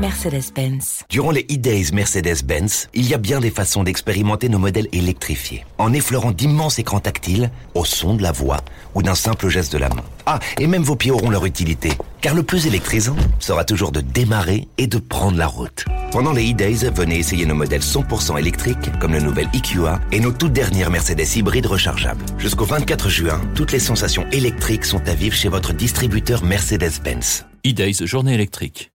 Mercedes-Benz. Durant les e-days Mercedes-Benz, il y a bien des façons d'expérimenter nos modèles électrifiés, en effleurant d'immenses écrans tactiles, au son de la voix ou d'un simple geste de la main. Ah, et même vos pieds auront leur utilité, car le plus électrisant sera toujours de démarrer et de prendre la route. Pendant les e-days, venez essayer nos modèles 100% électriques, comme le nouvel EQA et nos toutes dernières Mercedes hybrides rechargeables. Jusqu'au 24 juin, toutes les sensations électriques sont à vivre chez votre distributeur Mercedes-Benz. E-Days, journée électrique.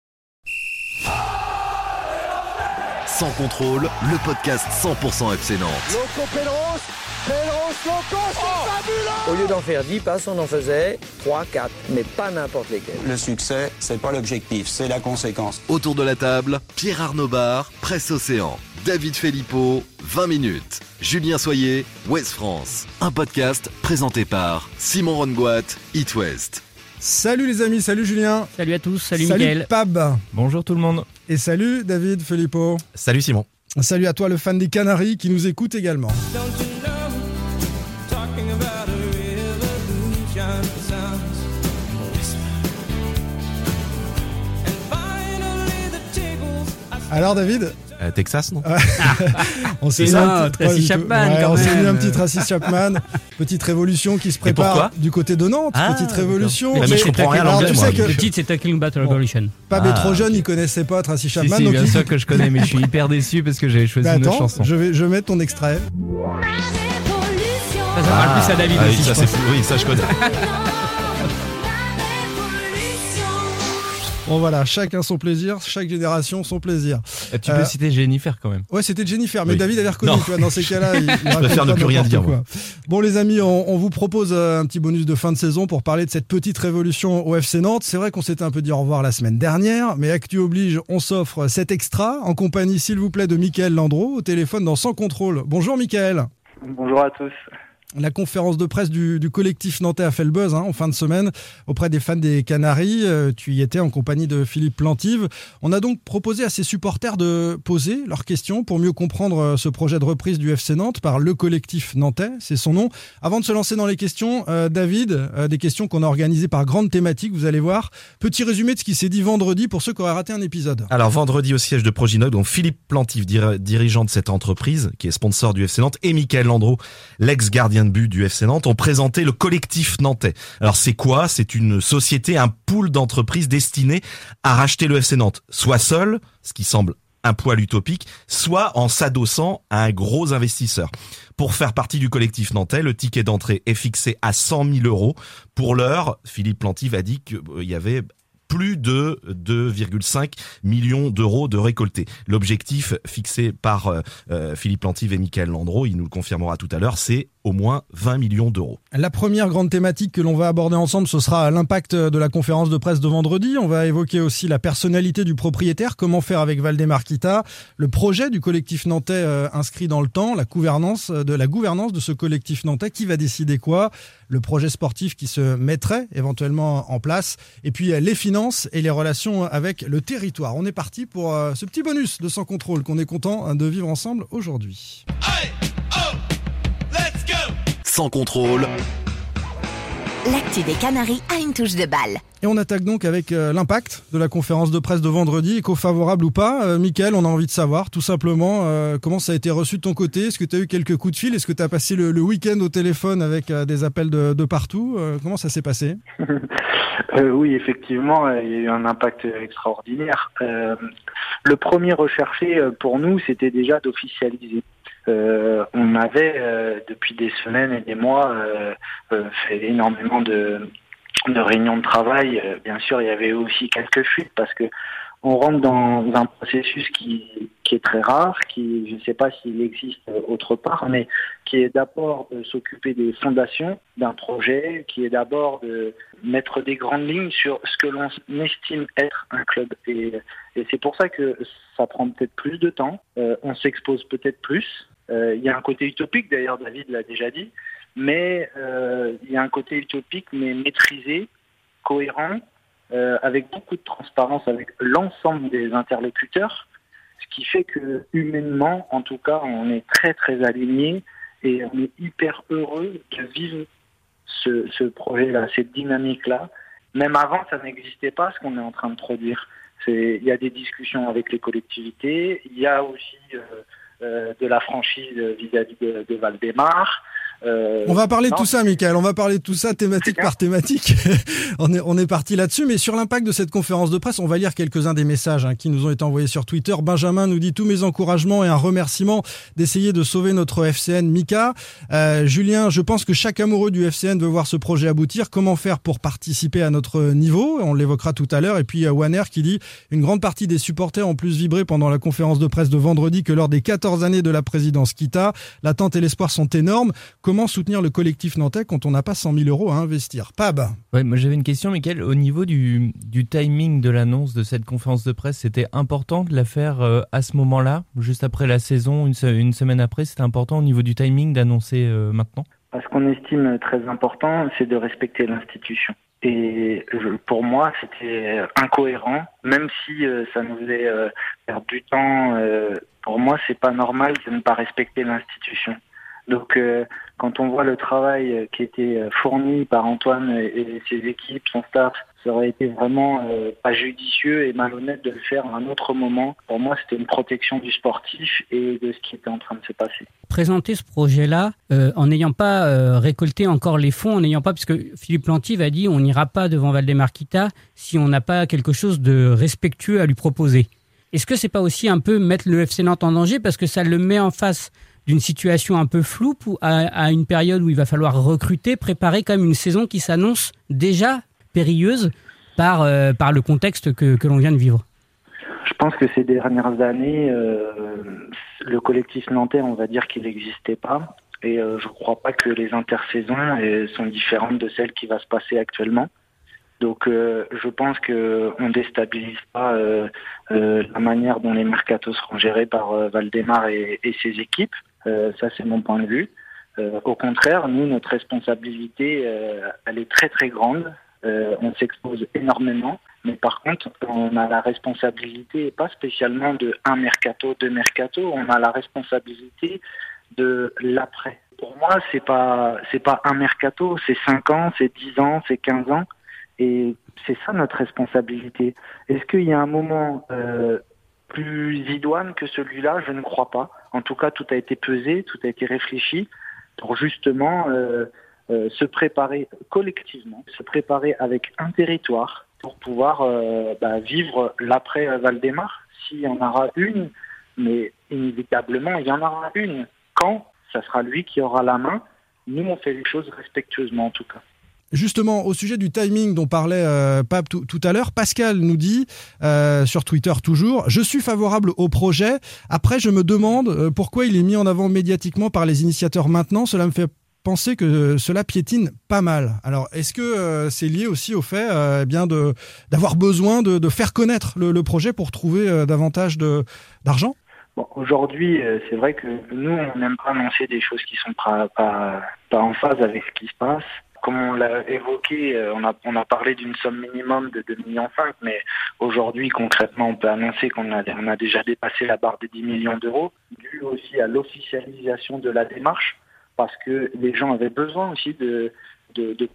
Sans contrôle, le podcast 100% FC Nantes. Loco Pedros, Pedros, Loco, c'est fabuleux Au lieu d'en faire 10 passes, on en faisait 3, 4, mais pas n'importe lesquels. Le succès, c'est pas l'objectif, c'est la conséquence. Autour de la table, Pierre Arnaud Bar, Presse Océan, David Filippo, 20 minutes. Julien Soyer, West France. Un podcast présenté par Simon Rongoat, It West. Salut les amis, salut Julien. Salut à tous, salut, salut Mickaël. Pab. Bonjour tout le monde. Et salut David Filippo. Salut Simon. Salut à toi le fan des Canaries qui nous écoute également. Alors David Euh, Texas, non On s'est mis un petit- Tracy pas. Chapman, Ouais, quand on s'est même. mis un petit Tracy Chapman. Petite révolution qui se prépare pourquoi du côté de Nantes. Ah, petite révolution. d'accord. Mais je comprends rien l'anglais, tu sais que Le titre c'est Tackling Battle Revolution. Pab est Ah, trop jeune, ok. il connaissait pas Tracy Si, Chapman. si, donc bien il- sûr que je connais, mais je suis hyper déçu parce que j'avais choisi Bah, une autre chanson. je vais, je vais mettre ton extrait. Ça, ça parle plus à David Ah aussi. ça. Oui, ça je connais. Bon voilà, chacun son plaisir, chaque génération son plaisir. Et tu Euh, peux citer Jennifer quand même. Ouais, c'était Jennifer, mais Oui. David avait reconnu, Non. tu vois, dans ces cas-là. il- il préfère ne pas plus rien dire, quoi. Bon, les amis, on, on vous propose euh, un petit bonus de fin de saison pour parler de cette petite révolution au FC Nantes. C'est vrai qu'on s'était un peu dit au revoir la semaine dernière, mais Actu oblige, on s'offre cet extra en compagnie, s'il vous plaît, de Michael Landreau au téléphone dans Sans Contrôle. Bonjour, Michael. Bonjour à tous. La conférence de presse du, collectif nantais a fait le buzz hein, en fin de semaine auprès des fans des Canaries. Euh, tu y étais en compagnie de Philippe Plantive. On a donc proposé à ses supporters de poser leurs questions pour mieux comprendre euh, ce projet de reprise du FC Nantes par le collectif nantais, c'est son nom. Avant de se lancer dans les questions, euh, David, des questions qu'on a organisées par grande thématique, vous allez voir. Petit résumé de ce qui s'est dit vendredi pour ceux qui auraient raté un épisode. Alors vendredi au siège de Proginoc, donc Philippe Plantif, dir- dirigeant de cette entreprise, qui est sponsor du FC Nantes, et Michael Landreau, l'ex-gardien but du FC Nantes, ont présenté le collectif nantais. Alors c'est quoi? C'est une société, un pool d'entreprises destinées à racheter le FC Nantes, soit seul, ce qui semble un poil utopique, soit en s'adossant à un gros investisseur. Pour faire partie du collectif nantais, le ticket d'entrée est fixé à 100 000 euros. Pour l'heure, Philippe Plantive a dit qu'il y avait plus de 2,5 millions d'euros de récoltés. L'objectif fixé par euh, euh, Philippe Plantive et Michael Landreau, il nous le confirmera tout à l'heure, c'est au moins 20 millions d'euros. La première grande thématique que l'on va aborder ensemble, ce sera l'impact de la conférence de presse de vendredi. On va évoquer aussi la personnalité du propriétaire, comment faire avec Valdemar Kita, le projet du collectif nantais euh, inscrit dans le temps, la gouvernance de la gouvernance de ce collectif nantais, qui va décider quoi, le projet sportif qui se mettrait éventuellement en place, et puis euh, les finances et les relations avec le territoire. On est parti pour euh, ce petit bonus de sans contrôle qu'on est content de vivre ensemble aujourd'hui. Sans contrôle, L'actu des Canaries a une touche de balle. Et on attaque donc avec euh, l'impact de la conférence de presse de vendredi, éco-favorable ou pas. Euh, Mickaël, on a envie de savoir tout simplement euh, comment ça a été reçu de ton côté? Est-ce que tu as eu quelques coups de fil? Est-ce que tu as passé le, le week-end au téléphone avec euh, des appels de, de partout? Euh, Comment ça s'est passé? Euh, oui, effectivement, il y a eu un impact extraordinaire. Euh, le premier recherché pour nous, c'était déjà d'officialiser. Euh, on avait euh, depuis des semaines et des mois euh, euh, fait énormément de, de réunions de travail. Euh, bien sûr, il y avait aussi quelques fuites parce que on rentre dans un processus qui, qui est très rare, qui je ne sais pas s'il existe autre part, mais qui est d'abord de s'occuper des fondations d'un projet, qui est d'abord de mettre des grandes lignes sur ce que l'on estime être un club. Et, et c'est pour ça que ça prend peut-être plus de temps, euh, on s'expose peut-être plus. Euh, Il y a un côté utopique, d'ailleurs David l'a déjà dit, mais euh, il y a un côté utopique, mais maîtrisé, cohérent, euh, avec beaucoup de transparence avec l'ensemble des interlocuteurs, ce qui fait que humainement, en tout cas, on est très très alignés et on est hyper heureux de vivre ce, projet-là, cette dynamique-là. Même avant, ça n'existait pas ce qu'on est en train de produire. Il y a des discussions avec les collectivités. Il y a aussi de la franchise vis-à-vis de, de Valdemar. Euh, on va parler de tout ça, Michael. On va parler de tout ça thématique par thématique. on est, on est parti là-dessus. Mais sur l'impact de cette conférence de presse, on va lire quelques-uns des messages hein, qui nous ont été envoyés sur Twitter. Benjamin nous dit tous mes encouragements et un remerciement d'essayer de sauver notre FCN Mika. Euh, Julien, je pense que chaque amoureux du FCN veut voir ce projet aboutir. Comment faire pour participer à notre niveau? On l'évoquera tout à l'heure. Et puis, Waner qui dit une grande partie des supporters ont plus vibré pendant la conférence de presse de vendredi que lors des 14 années de la présidence Kita. L'attente et l'espoir sont énormes. Comment soutenir le collectif nantais quand on n'a pas 100 000 euros à investir? Pab Ouais, moi j'avais une question, Michael. Au niveau du, du timing de l'annonce de cette conférence de presse, c'était important de la faire euh, à ce moment-là, juste après la saison, une, une semaine après C'était important au niveau du timing d'annoncer euh, maintenant? Ce qu'on estime très important, c'est de respecter l'institution. Et pour moi, c'était incohérent, même si euh, ça nous faisait perdre du temps. pour moi, c'est pas normal de ne pas respecter l'institution. Donc, euh, quand on voit le travail euh, qui était euh, fourni par Antoine et, ses équipes, son staff, ça aurait été vraiment pas judicieux et malhonnête de le faire à un autre moment. Pour moi, c'était une protection du sportif et de ce qui était en train de se passer. Présenter ce projet-là en n'ayant pas récolté encore les fonds, en n'ayant pas, parce que Philippe Lantive a dit on n'ira pas devant Valdemarquita si on n'a pas quelque chose de respectueux à lui proposer. Est-ce que c'est pas aussi un peu mettre le FC Nantes en danger parce que ça le met en face d'une situation un peu floue à, une période où il va falloir recruter, préparer quand même une saison qui s'annonce déjà périlleuse par, euh, le contexte que, l'on vient de vivre Je pense que ces dernières années, euh, le collectif nantais, on va dire qu'il n'existait pas. Et euh, je ne crois pas que les intersaisons sont différentes de celles qui vont se passer actuellement. Donc je pense qu'on ne déstabilise pas la manière dont les mercatos seront gérés par Valdemar et ses équipes. Euh, ça, c'est mon point de vue. Euh, au contraire, nous, notre responsabilité, euh, elle est très très grande. on s'expose énormément, mais par contre, on a la responsabilité, pas spécialement de un mercato, deux mercato, on a la responsabilité de l'après. Pour moi, c'est pas c'est pas un mercato, c'est 5 ans, c'est 10 ans, c'est 15 ans, et c'est ça notre responsabilité. Est-ce qu'il y a un moment plus idoine que celui-là, je ne crois pas. En tout cas, tout a été pesé, tout a été réfléchi pour justement euh, euh, se préparer collectivement, se préparer avec un territoire pour pouvoir euh, bah, vivre l'après Valdemar. S'il y en aura une, mais inévitablement, il y en aura une. Quand? Ça sera lui qui aura la main. Nous, on fait les choses respectueusement en tout cas. Justement, au sujet du timing dont parlait euh, Pape tout, à l'heure, Pascal nous dit euh, sur Twitter toujours Je suis favorable au projet. Après, je me demande euh, pourquoi il est mis en avant médiatiquement par les initiateurs maintenant. Cela me fait penser que cela piétine pas mal. Alors, est-ce que c'est lié aussi au fait eh bien d'avoir besoin de, faire connaître le, projet pour trouver davantage d'argent? Aujourd'hui, c'est vrai que nous, on n'aime pas annoncer des choses qui sont pas en phase avec ce qui se passe comme on l'a évoqué, euh, on a, parlé d'une somme minimum de 2,5 millions, mais aujourd'hui, concrètement, on peut annoncer qu'on a, déjà dépassé la barre des 10 millions d'euros, dû aussi à l'officialisation de la démarche, parce que les gens avaient besoin aussi de,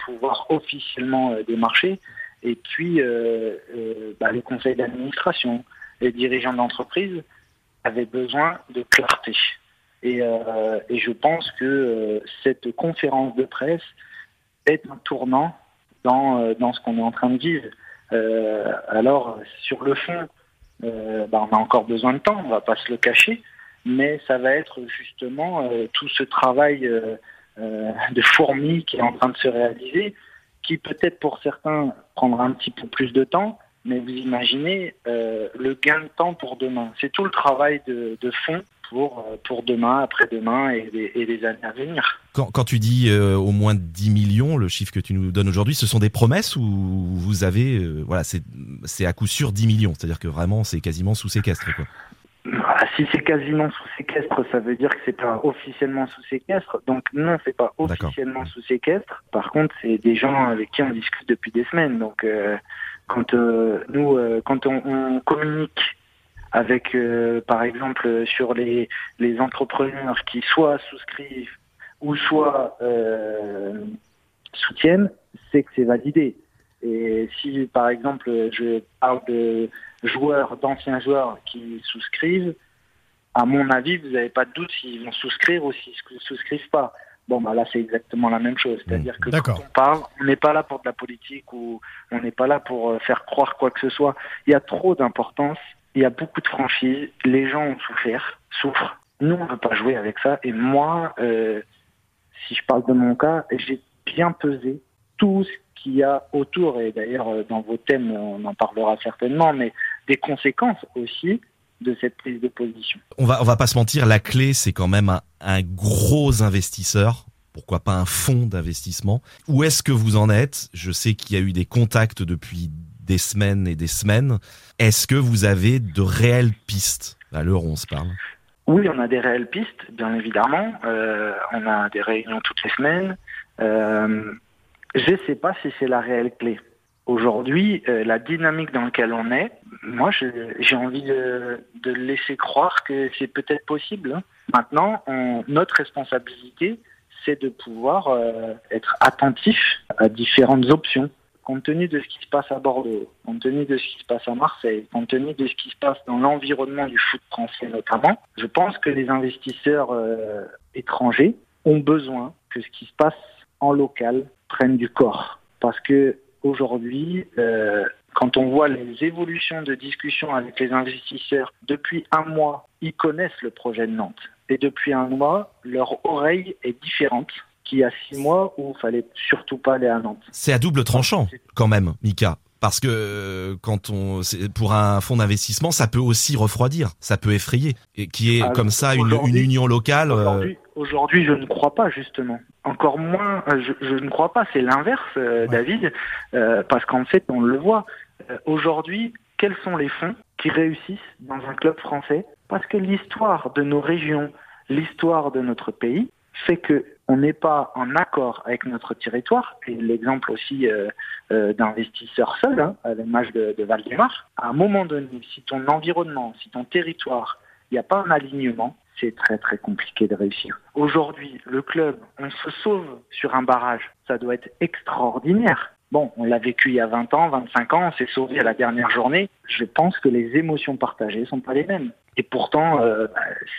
pouvoir officiellement euh, démarcher. Et puis, euh, bah, les conseils d'administration, les dirigeants d'entreprise avaient besoin de clarté. Et je pense que cette conférence de presse est un tournant dans, euh, dans ce qu'on est en train de vivre. Euh, alors, sur le fond, euh, bah, on a encore besoin de temps, on va pas se le cacher, mais ça va être justement tout ce travail de fourmi qui est en train de se réaliser, qui peut-être pour certains prendra un petit peu plus de temps, mais vous imaginez le gain de temps pour demain. C'est tout le travail de, de fond pour, euh, pour demain, après-demain et, les années à venir. Quand, quand tu dis euh, au moins 10 millions, le chiffre que tu nous donnes aujourd'hui, ce sont des promesses ou vous avez, euh, voilà, c'est à coup sûr 10 millions, c'est-à-dire que vraiment c'est quasiment sous séquestre quoi. Ah, si c'est quasiment sous séquestre, ça veut dire que c'est pas officiellement sous séquestre. Donc non, c'est pas officiellement sous séquestre. Par contre, c'est des gens avec qui on discute depuis des semaines. Donc quand nous, quand on, on communique avec, euh, par exemple, sur les, les entrepreneurs qui soit souscrivent ou soit euh, soutiennent, c'est que c'est validé. Et si, par exemple, je parle de, joueurs, d'anciens joueurs qui souscrivent, à mon avis, vous n'avez pas de doute s'ils vont souscrire ou s'ils ne souscrivent pas. Bon, bah là, c'est exactement la même chose. C'est-à-dire que quand on parle, on n'est pas là pour de la politique ou on n'est pas là pour euh, faire croire quoi que ce soit. Il y a trop d'importance, il y a beaucoup de franchise, les gens ont souffert, souffrent. Nous, on ne veut pas jouer avec ça. Et moi, euh, si je parle de mon cas, j'ai bien pesé tout ce qu'il y a autour. Et d'ailleurs, euh, dans vos thèmes, on en parlera certainement, mais des conséquences aussi de cette prise de position. On va, on va pas se mentir, la clé, c'est quand même un, un, gros investisseur. Pourquoi pas un fonds d'investissement Où est-ce que vous en êtes? Je sais qu'il y a eu des contacts depuis des semaines et des semaines. Est-ce que vous avez de réelles pistes? L'heure où on se parle Oui, on a des réelles pistes, bien évidemment. Euh, on a des réunions toutes les semaines. Euh, je ne sais pas si c'est la réelle clé. Aujourd'hui, euh, la dynamique dans laquelle on est, moi, j'ai envie de, laisser croire que c'est peut-être possible. Hein. Maintenant, notre responsabilité, c'est de pouvoir être attentif à différentes options. Compte tenu de ce qui se passe à Bordeaux, compte tenu de ce qui se passe à Marseille, compte tenu de ce qui se passe dans l'environnement du foot français notamment, je pense que les investisseurs euh, étrangers ont besoin que ce qui se passe en local prenne du corps. Parce que aujourd'hui, euh, quand on voit les évolutions de discussion avec les investisseurs, depuis un mois, ils connaissent le projet de Nantes. Et depuis un mois, leur oreille est différente qu'il y a six mois où il fallait surtout pas aller à Nantes. C'est à double tranchant, quand même, Mika. Parce que euh, quand on, pour un fonds d'investissement, ça peut aussi refroidir, ça peut effrayer, et qui est comme ça une, une, union locale. Euh, aujourd'hui, je ne crois pas justement. Encore moins, euh, je, je ne crois pas. C'est l'inverse, David, parce qu'en fait, on le voit. aujourd'hui, quels sont les fonds qui réussissent dans un club français? Parce que l'histoire de nos régions, l'histoire de notre pays, fait que on n'est pas en accord avec notre territoire, et l'exemple aussi euh, euh, d'investisseurs seuls, hein, à l'image de, de Valdemar, à un moment donné, si ton environnement, si ton territoire, il n'y a pas un alignement, c'est très très compliqué de réussir. Aujourd'hui, le club, on se sauve sur un barrage, ça doit être extraordinaire. Bon, on l'a vécu il y a 20 ans, 25 ans, on s'est sauvé à la dernière journée. Je pense que les émotions partagées sont pas les mêmes. Et pourtant, euh,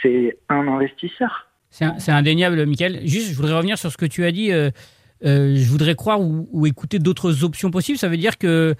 c'est un investisseur. C'est indéniable, Michael. Juste, je voudrais revenir sur ce que tu as dit. Euh, euh, je voudrais croire ou, écouter d'autres options possibles. Ça veut dire que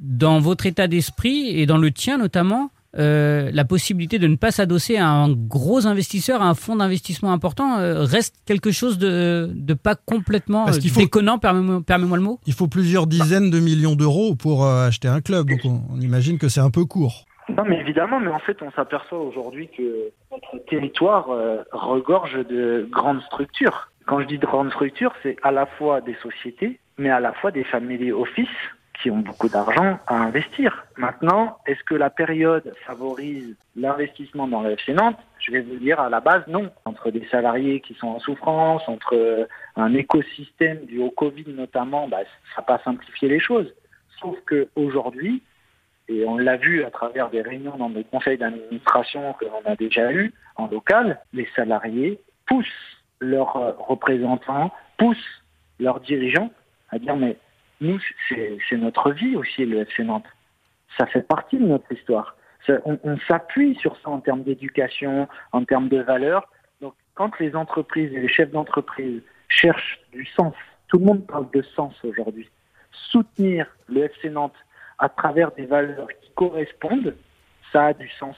dans votre état d'esprit et dans le tien notamment, euh, la possibilité de ne pas s'adosser à un gros investisseur, à un fonds d'investissement important, reste quelque chose de, de pas complètement déconnant, permets-moi le mot? Il faut plusieurs dizaines de millions d'euros pour acheter un club, donc on imagine que c'est un peu court. Non, mais évidemment, mais en fait, on s'aperçoit aujourd'hui que notre territoire euh, regorge de grandes structures. Quand je dis de grandes structures, c'est à la fois des sociétés, mais à la fois des family office qui ont beaucoup d'argent à investir. Maintenant, est-ce que la période favorise l'investissement dans le FC Nantes? Je vais vous dire à la base non. Entre des salariés qui sont en souffrance, entre un écosystème du haut Covid notamment, bah, ça n'a pas simplifié les choses. Sauf que aujourd'hui, et on l'a vu à travers des réunions dans des conseils d'administration que l'on a déjà eu en local, les salariés poussent leurs euh, représentants, poussent leurs dirigeants à dire mais nous, c'est notre vie aussi, le FC Nantes. Ça fait partie de notre histoire. on, on s'appuie sur ça en termes d'éducation, en termes de valeurs. Donc, quand les entreprises et les chefs d'entreprise cherchent du sens, tout le monde parle de sens aujourd'hui. Soutenir le FC Nantes à travers des valeurs qui correspondent, ça a du sens.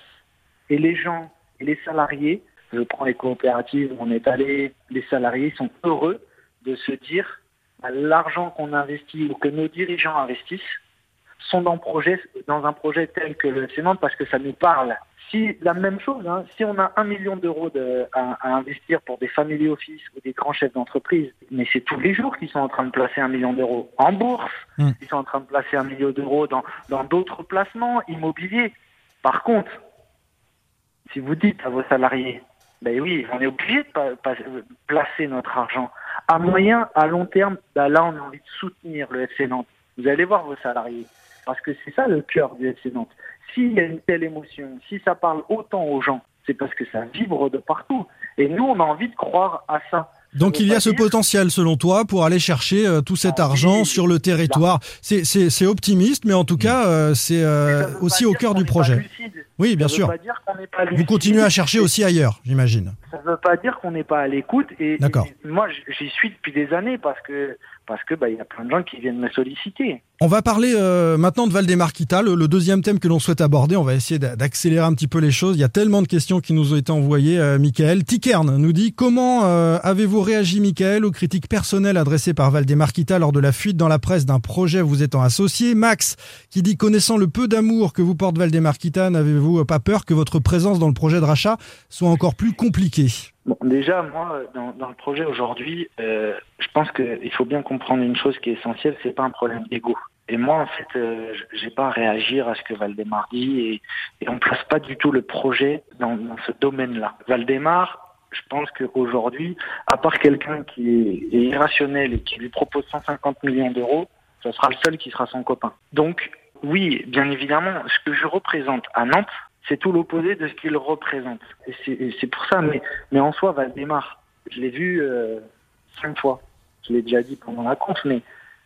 Et les gens et les salariés, je prends les coopératives on est allé, les salariés sont heureux de se dire l'argent qu'on investit ou que nos dirigeants investissent sont dans, projet, dans un projet tel que le Sénat parce que ça nous parle. Si la même chose, hein, si on a un million d'euros à, à, investir pour des family office ou des grands chefs d'entreprise, mais c'est tous les jours qu'ils sont en train de placer un million d'euros en bourse, mmh. ils sont en train de placer un million d'euros dans dans d'autres placements immobiliers. Par contre, si vous dites à vos salariés, ben oui, on est obligé de placer notre argent à moyen, à long terme. Ben là, on a envie de soutenir le FC Nantes. Vous allez voir vos salariés. Parce que c'est ça le cœur du FC Nantes. S'il y a une telle émotion, si ça parle autant aux gens, c'est parce que ça vibre de partout. Et nous, on a envie de croire à ça. Donc il y a ce potentiel selon toi pour aller chercher euh, tout cet argent sur le territoire. C'est- optimiste, mais en tout cas euh, c'est euh, aussi au cœur du projet. Oui, bien Ça veut sûr. pas dire qu'on n'est pas Vous continuez à chercher aussi ailleurs, j'imagine. Ça ne veut pas dire qu'on n'est pas à l'écoute. Et, D'accord. et moi, j'y suis depuis des années parce que parce que bah, y a plein de gens qui viennent me solliciter. On va parler euh, maintenant de Valdemarquita, le, le deuxième thème que l'on souhaite aborder. On va essayer d'a- d'accélérer un petit peu les choses. Il y a tellement de questions qui nous ont été envoyées. Euh, Michael Tikern nous dit comment euh, avez-vous réagi, Michael, aux critiques personnelles adressées par Valdemarquita lors de la fuite dans la presse d'un projet vous étant associé? Max qui dit connaissant le peu d'amour que vous porte Valdemarquita, n'avez-vous pas peur que votre présence dans le projet de rachat soit encore plus compliquée? Déjà, moi, dans, le projet aujourd'hui, euh, je pense qu'il faut bien comprendre une chose qui est essentielle, c'est pas un problème d'ego. Et moi, en fait, euh, j'ai pas à réagir à ce que Valdemar dit et, et on place pas du tout le projet dans, dans ce domaine-là. Valdemar, je pense qu'aujourd'hui, à part quelqu'un qui est, irrationnel et qui lui propose 150 millions d'euros, ça sera le seul qui sera son copain. Donc, oui, bien évidemment, ce que je représente à Nantes, c'est tout l'opposé de ce qu'il représente. Et c'est- pour ça, mais, mais en soi, Valdemar, je l'ai vu euh, cinq fois. Je l'ai déjà dit pendant la conf, mais,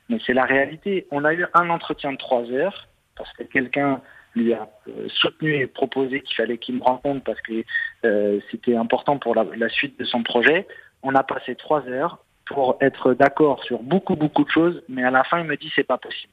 mais c'est la réalité. On a eu un entretien de trois heures, parce que quelqu'un lui a euh, soutenu et proposé qu'il fallait qu'il me rencontre parce que euh, c'était important pour la, la suite de son projet. On a passé trois heures pour être d'accord sur beaucoup, beaucoup de choses, mais à la fin, il me dit c'est pas possible.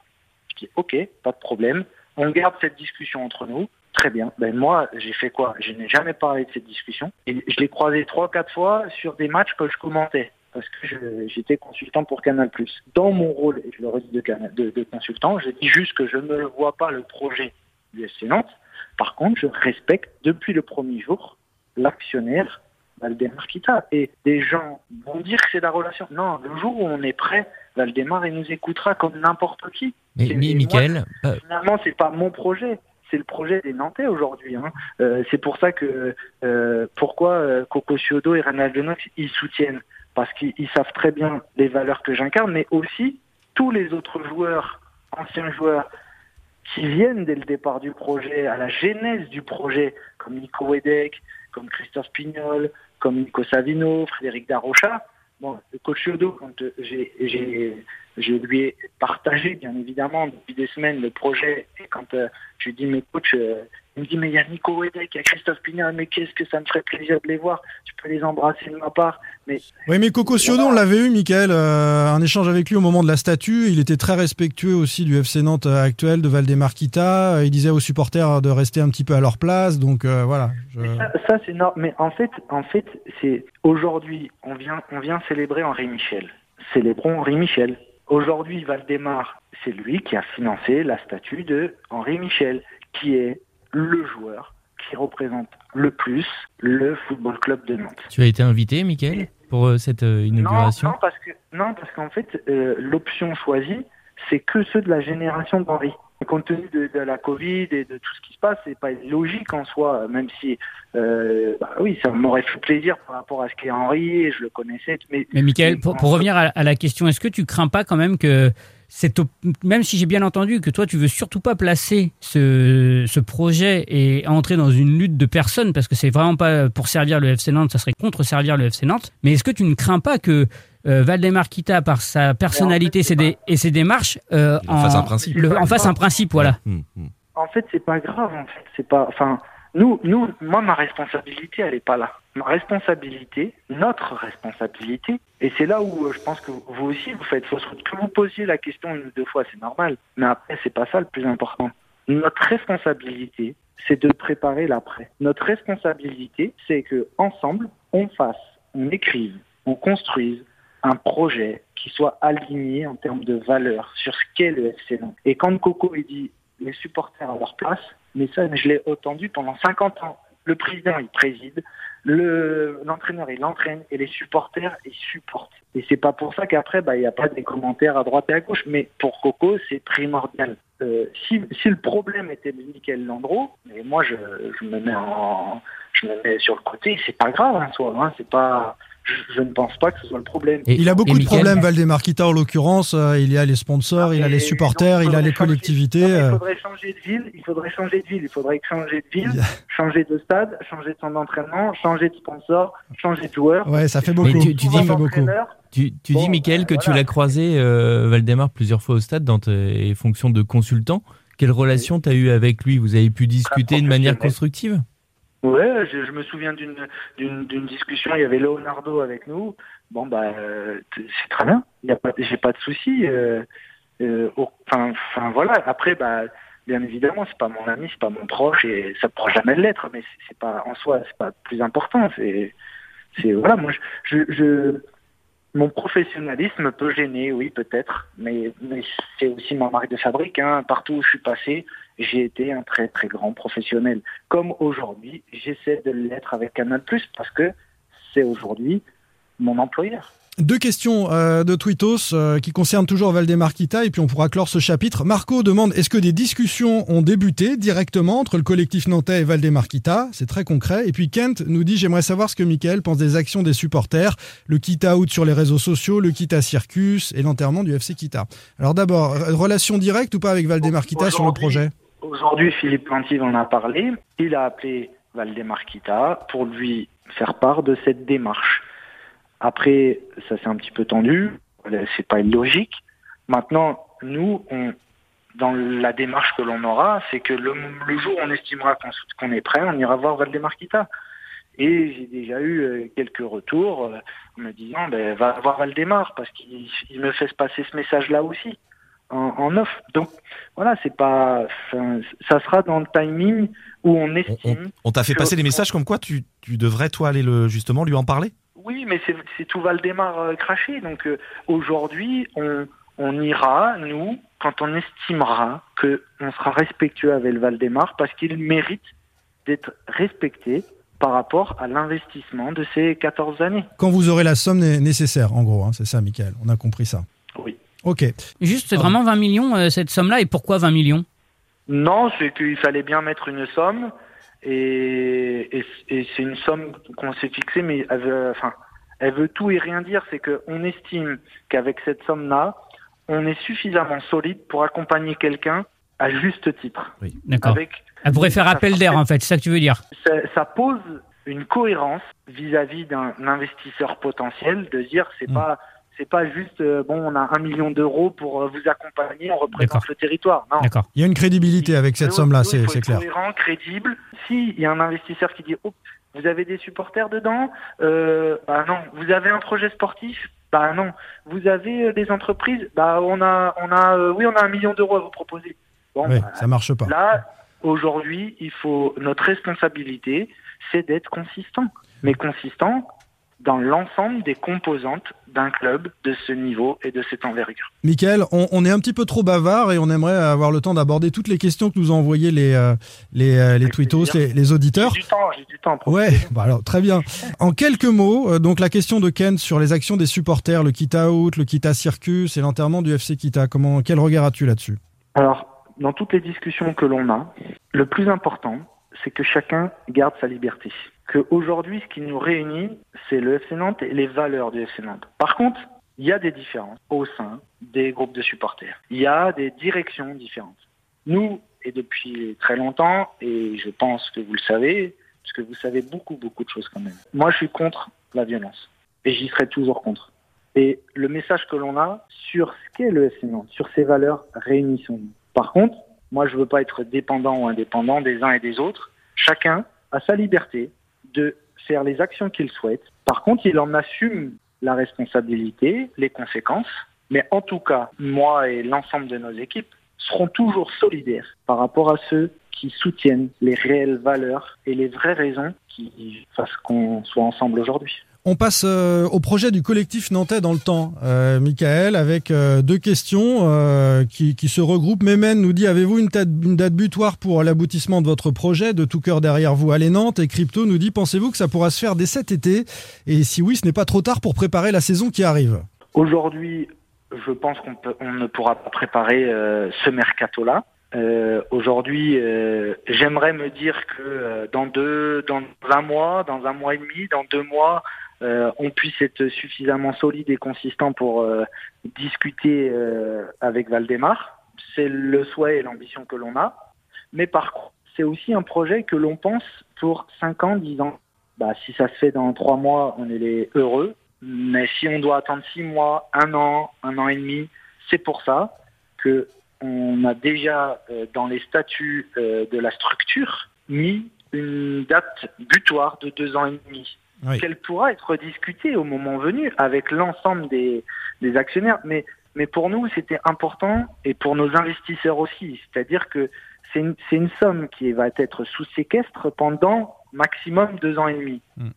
Je dis ok, pas de problème. On garde cette discussion entre nous. Très bien. Ben moi, j'ai fait quoi? Je n'ai jamais parlé de cette discussion. Et je l'ai croisé trois, quatre fois sur des matchs que je commentais. Parce que j'étais consultant pour Canal+. Dans mon rôle, et je le redis de, Canal- de, de consultant, je dis juste que je ne vois pas le projet du FC Nantes. Par contre, je respecte depuis le premier jour l'actionnaire Valdemar Kita. Et des gens vont dire que c'est la relation. Non, le jour où on est prêt, Valdemar, il nous écoutera comme n'importe qui. Mais, moi, Michael, finalement, c'est pas mon projet, c'est le projet des Nantais aujourd'hui. Hein. Euh, c'est pour ça que euh, pourquoi euh, Coco Ciodo et Ronald Lenox ils soutiennent parce qu'ils ils savent très bien les valeurs que j'incarne, mais aussi tous les autres joueurs, anciens joueurs qui viennent dès le départ du projet, à la genèse du projet, comme Nico Wedek, comme Christophe Pignol, comme Nico Savino, Frédéric Darocha. Bon, le quand j'ai, je lui ai partagé, bien évidemment, depuis des semaines le projet, et quand euh, je lui dis, mais coach, euh, il me dit, mais il y a Nico Wedek, il y a Christophe Pignol, mais qu'est-ce que ça me ferait plaisir de les voir, tu peux les embrasser de ma part. Mais Oui, mais Coco Ciodo, on l'avait eu, Michael, euh, un échange avec lui au moment de la statue. Il était très respectueux aussi du FC Nantes actuel, de Valdemarquita. Il disait aux supporters de rester un petit peu à leur place. Donc voilà. je- Ça, ça, c'est normal. Mais en fait, en fait, c'est aujourd'hui, on vient, on vient célébrer Henri Michel. Célébrons Henri Michel. Aujourd'hui, Valdemar, c'est lui qui a financé la statue de Henri Michel, qui est le joueur qui représente le plus le football club de Nantes. tu as été invité, Michael, pour euh, cette euh, Non, inauguration non, parce que non, parce qu'en fait, euh, l'option choisie, c'est que ceux de la génération d'Henri. Compte tenu de, de la Covid et de tout ce qui se passe, c'est pas logique en soi, même si, euh, bah oui, ça m'aurait fait plaisir par rapport à ce qu'est Henri, et je le connaissais. Mais, Mais Michael, pour, pour revenir à, à la question, est-ce que tu crains pas quand même que cette même si j'ai bien entendu que toi tu veux surtout pas placer ce, ce projet et entrer dans une lutte de personnes parce que c'est vraiment pas pour servir le FC Nantes, ça serait contre servir le FC Nantes. Mais est-ce que tu ne crains pas que euh, Valdemar Kita, par sa personnalité et ses démarches, euh, en fasse un principe. le- en fasse un principe, voilà. Hum, hum. En fait, c'est pas grave. En fait, c'est pas. Enfin, nous, nous, moi, ma responsabilité, elle est pas là. Ma responsabilité, notre responsabilité, et c'est là où euh, je pense que vous aussi, vous faites fausse route. Que vous posiez la question une ou deux fois, c'est normal. Mais après, c'est pas ça le plus important. Notre responsabilité, c'est de préparer l'après. Notre responsabilité, c'est que ensemble, on fasse, on écrive, on construise un projet qui soit aligné en termes de valeur sur ce qu'est le FC Nantes. Et quand Coco il dit les supporters à leur place, mais ça je l'ai entendu pendant 50 ans. Le président il préside, le l'entraîneur il entraîne et les supporters ils supportent. Et c'est pas pour ça qu'après bah il n'y a pas des commentaires à droite et à gauche, mais pour Coco c'est primordial. Euh, si, si le problème était de Michael Landreau, et moi je, me mets en je me mets sur le côté, c'est pas grave en soi, hein, c'est pas je, je ne pense pas que ce soit le problème. il a beaucoup de Mickaël problèmes, Valdemarquita en l'occurrence. Euh, il y a les sponsors, il a Et les supporters, donc, il a les changer- collectivités. Non, euh. Il faudrait changer de ville, il faudrait changer de ville, il faudrait changer de ville, Il y a- changer de stade, changer de centre d'entraînement, changer de sponsor, changer de joueur. Ouais, ça fait Mais beaucoup. tu- tu dis- beaucoup. Tu, tu Bon, dis, Michael, que bah, tu l'as croisé, euh, Valdemar, plusieurs fois au stade dans tes fonctions de consultant. Quelle relation tu as eu avec lui? Vous avez pu discuter de manière constructive? Ouais, je, je me souviens d'une d'une d'une discussion. Il y avait Leonardo avec nous. Bon bah euh, c'est très bien. Il y a pas, j'ai pas de souci. euh, euh, Enfin, voilà. Après bah bien évidemment c'est pas mon ami, c'est pas mon proche et ça pourra jamais l'être. Mais c'est- pas en soi c'est pas plus important. C'est c'est voilà. Moi je, je, je mon professionnalisme peut gêner, oui peut-être, mais, mais c'est aussi ma marque de fabrique. Hein. Partout où je suis passé, j'ai été un très très grand professionnel. Comme aujourd'hui, j'essaie de l'être avec Canal+, parce que c'est aujourd'hui mon employeur. Deux questions euh, de Twitos euh, qui concernent toujours Valdemarquita et puis on pourra clore ce chapitre. Marco demande est-ce que des discussions ont débuté directement entre le collectif nantais et Valdemarquita C'est très concret. Et puis Kent nous dit j'aimerais savoir ce que Michael pense des actions des supporters, le Kita out sur les réseaux sociaux, le Kita circus et l'enterrement du FC Kita. Alors d'abord, relation directe ou pas avec Valdemarquita sur le projet? Aujourd'hui, Philippe Plantive en a parlé. Il a appelé Valdemarquita pour lui faire part de cette démarche. Après, ça c'est un petit peu tendu, c'est pas illogique. Maintenant, nous, on, dans la démarche que l'on aura, c'est que le, le jour où on estimera qu'on est prêt, on ira voir Valdemarquita. Et j'ai déjà eu euh, quelques retours euh, me disant ben, va voir Valdemar parce qu'il il me fait passer ce message-là aussi en, en off. Donc voilà, c'est pas, ça sera dans le timing où on estime. On t'a fait passer des messages comme quoi tu, tu devrais, toi, aller le, justement lui en parler? Oui, mais c'est tout Valdemar euh, craché. Donc euh, aujourd'hui, on, on ira, nous, quand on estimera que on sera respectueux avec le Valdemar parce qu'il mérite d'être respecté par rapport à l'investissement de ces 14 années. Quand vous aurez la somme né- nécessaire, en gros, hein, c'est ça, Michael. On a compris ça. Oui. Ok. Juste, c'est vraiment 20 millions euh, cette somme-là et pourquoi 20 millions? Non, c'est qu'il fallait bien mettre une somme et, et, et c'est une somme qu'on s'est fixée, mais elle veut, enfin, elle veut tout et rien dire. C'est qu'on estime qu'avec cette somme-là, on est suffisamment solide pour accompagner quelqu'un à juste titre. D'accord. Avec, Elle pourrait faire appel d'air, en fait, c'est ça que tu veux dire ça, ça pose une cohérence vis-à-vis d'un investisseur potentiel de dire c'est Hmm. pas c'est pas juste euh, bon on a un million d'euros pour euh, vous accompagner, on représente D'accord. le territoire. Non. Il y a une crédibilité avec cette somme-là, c'est c'est être clair. cohérent, crédible. S'il y a un investisseur qui dit oh, vous avez des supporters dedans, euh, bah non. Vous avez un projet sportif, bah non. Vous avez euh, des entreprises, bah on a, on a, euh, oui, on a un million d'euros à vous proposer. Bon, Oui, bah, ça marche pas. Là, aujourd'hui, il faut notre responsabilité, c'est d'être consistant, mais consistant dans l'ensemble des composantes d'un club de ce niveau et de cette envergure. Michael, on, on est un petit peu trop bavard et on aimerait avoir le temps d'aborder toutes les questions que nous ont envoyées les, euh, les, euh, les tweetos, les, les auditeurs. J'ai du temps, j'ai du temps. Ouais, bah alors très bien. En quelques mots, euh, donc la question de Ken sur les actions des supporters, le Kita Out, le Kita Circus et l'enterrement du FC Kita. Comment, quel regard as-tu là-dessus? Alors, dans toutes les discussions que l'on a, le plus important, c'est que chacun garde sa liberté. Que aujourd'hui, ce qui nous réunit, c'est le FC Nantes et les valeurs du FC Nantes. Par contre, il y a des différences au sein des groupes de supporters. Il y a des directions différentes. Nous, et depuis très longtemps, et je pense que vous le savez, parce que vous savez beaucoup, beaucoup de choses quand même. Moi, je suis contre la violence. Et j'y serai toujours contre. Et le message que l'on a sur ce qu'est le FC Nantes, sur ses valeurs, réunissons-nous. Par contre, moi, je veux pas être dépendant ou indépendant des uns et des autres. Chacun a sa liberté de faire les actions qu'il souhaite. Par contre, il en assume la responsabilité, les conséquences. Mais en tout cas, moi et l'ensemble de nos équipes seront toujours solidaires par rapport à ceux qui soutiennent les réelles valeurs et les vraies raisons qui fassent qu'on soit ensemble aujourd'hui. On passe euh, au projet du collectif nantais dans le temps, euh, Michael, avec euh, deux questions euh, qui, qui se regroupent. Mémène nous dit avez-vous une, date- une date butoir pour l'aboutissement de votre projet De tout cœur derrière vous, allez Nantes. Et Crypto nous dit pensez-vous que ça pourra se faire dès cet été? Et si oui, ce n'est pas trop tard pour préparer la saison qui arrive. Aujourd'hui, je pense qu'on ne pourra pas préparer euh, ce mercato-là Euh, Aujourd'hui, euh, j'aimerais me dire que euh, dans deux, dans un mois, dans un mois et demi, dans deux mois, euh, on puisse être suffisamment solide et consistant pour euh, discuter euh, avec Valdemar. C'est le souhait et l'ambition que l'on a. Mais par contre, c'est aussi un projet que l'on pense pour 5 ans, 10 ans. Bah, si ça se fait dans 3 mois, on est heureux. Mais si on doit attendre 6 mois, 1 an, 1 an et demi, c'est pour ça que on a déjà dans les statuts de la structure mis une date butoir de 2 ans et demi Oui. qu'elle pourra être discutée au moment venu avec l'ensemble des, des actionnaires. Mais, mais pour nous, c'était important et pour nos investisseurs aussi. C'est-à-dire que c'est une, c'est une somme qui va être sous séquestre pendant maximum deux ans et demi. Mm.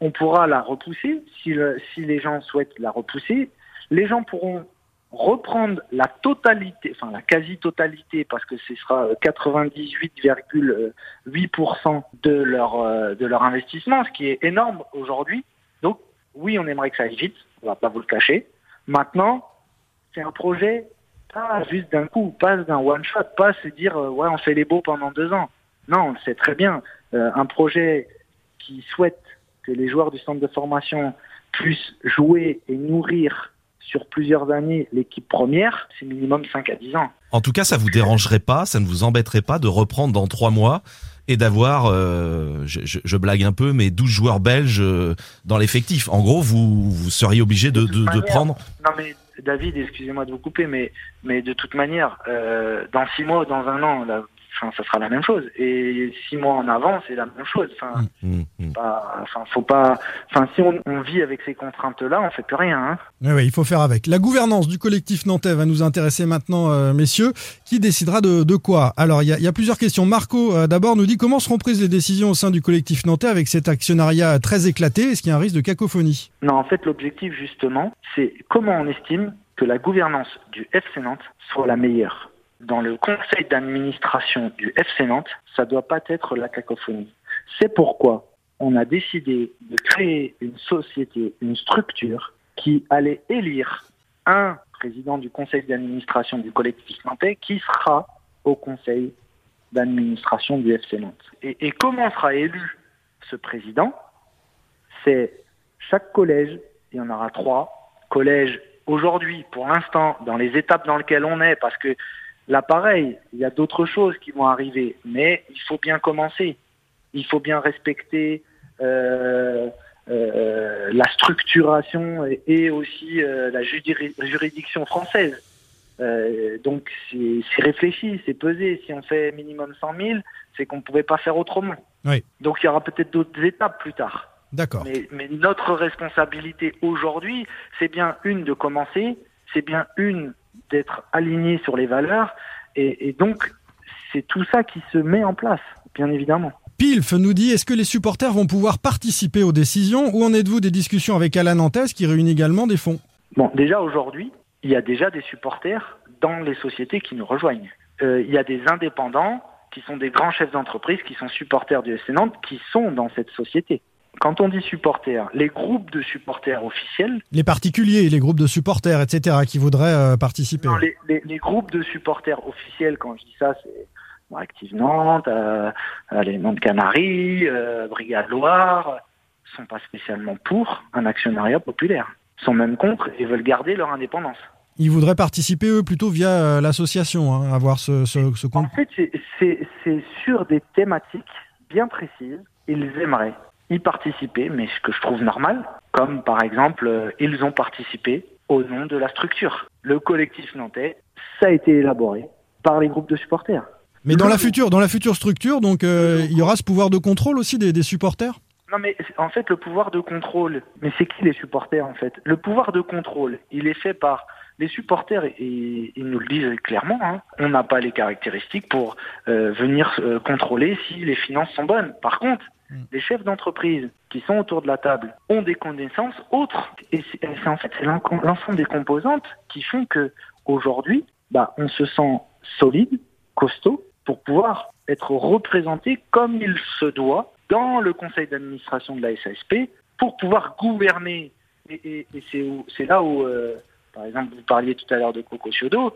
On pourra la repousser si, le- si les gens souhaitent la repousser. Les gens pourront reprendre la totalité, enfin la quasi-totalité, parce que ce sera euh, 98,8% de leur euh, de leur investissement, ce qui est énorme aujourd'hui. Donc oui, on aimerait que ça aille vite, on va pas vous le cacher. Maintenant, c'est un projet pas juste d'un coup, pas d'un one shot, pas se dire euh, ouais on fait les beaux pendant deux ans. Non, on le sait très bien. Euh, un projet qui souhaite que les joueurs du centre de formation puissent jouer et nourrir sur plusieurs années l'équipe première, c'est minimum 5 à 10 ans. En tout cas, ça vous dérangerait pas, ça ne vous embêterait pas de reprendre dans trois mois et d'avoir, euh, je, je- je blague un peu, mais 12 joueurs belges euh, dans l'effectif. En gros, vous, vous seriez obligé de, de, de manière, prendre. Non mais David, excusez-moi de vous couper, mais mais de toute manière, euh, dans six mois, dans un an, là, enfin, ça sera la même chose. Et six mois en avant, c'est la même chose. Enfin, hum. pas, enfin, faut pas. Enfin, si on, on vit avec ces contraintes-là, on fait plus rien. Hein. Oui, oui, il faut faire avec. La gouvernance du collectif nantais va nous intéresser maintenant, euh, messieurs. Qui décidera de, de quoi? Alors, il y a, il y a plusieurs questions. Marco, euh, d'abord, nous dit comment seront prises les décisions au sein du collectif nantais avec cet actionnariat très éclaté? Est-ce qu'il y a un risque de cacophonie? Non, en fait, l'objectif justement, c'est comment on estime que la gouvernance du FC Nantes soit la meilleure. Dans le conseil d'administration du FC Nantes, ça doit pas être la cacophonie. C'est pourquoi on a décidé de créer une société, une structure qui allait élire un président du conseil d'administration du collectif nantais qui sera au conseil d'administration du FC Nantes. Et, et comment sera élu ce président? C'est chaque collège, il y en aura trois collèges aujourd'hui, pour l'instant, dans les étapes dans lesquelles on est, parce que là, pareil, il y a d'autres choses qui vont arriver, mais il faut bien commencer. Il faut bien respecter euh, euh, la structuration et, et aussi euh, la juridiction française. Euh, donc c'est c'est réfléchi, c'est pesé. Si on fait minimum 100 000, c'est qu'on ne pouvait pas faire autrement. Oui. Donc il y aura peut-être d'autres étapes plus tard. D'accord. Mais, mais notre responsabilité aujourd'hui, c'est bien une de commencer, c'est bien une d'être aligné sur les valeurs, et, et donc c'est tout ça qui se met en place, bien évidemment. Pilf nous dit est-ce que les supporters vont pouvoir participer aux décisions Où en êtes-vous des discussions avec Alain Nantes qui réunit également des fonds? Bon, déjà aujourd'hui, il y a déjà des supporters dans les sociétés qui nous rejoignent. Euh, il y a des indépendants qui sont des grands chefs d'entreprise, qui sont supporters du FC Nantes, qui sont dans cette société. Quand on dit supporters, les groupes de supporters officiels, Les particuliers, les groupes de supporters, etc., qui voudraient euh, participer. non, les, les- les groupes de supporters officiels, quand je dis ça, c'est bon, Active Nantes, euh, euh, les Nantes Canaries, euh, Brigade Loire, sont pas spécialement pour un actionnariat populaire. Ils sont même contre et veulent garder leur indépendance. Ils voudraient participer, eux, plutôt via l'association, hein, avoir ce, ce, ce En compte. fait, c'est- c'est c'est sur des thématiques bien précises. Ils aimeraient y participer, mais ce que je trouve normal, comme par exemple, euh, ils ont participé au nom de la structure. Le collectif nantais, ça a été élaboré par les groupes de supporters. Mais dans la future, dans la future structure, donc, euh, il y aura ce pouvoir de contrôle aussi des, des supporters? Non, mais en fait, le pouvoir de contrôle, mais c'est qui les supporters en fait? Le pouvoir de contrôle, il est fait par les supporters et ils nous le disent clairement. hein. on n'a pas les caractéristiques pour euh, venir euh, contrôler si les finances sont bonnes. Par contre, les chefs d'entreprise qui sont autour de la table ont des connaissances autres. Et c'est en fait l'ensemble des composantes qui font que aujourd'hui, bah, on se sent solide, costaud, pour pouvoir être représenté comme il se doit dans le conseil d'administration de la SASP pour pouvoir gouverner. Et, c'est là où, euh, par exemple, vous parliez tout à l'heure de Coco Ciodo,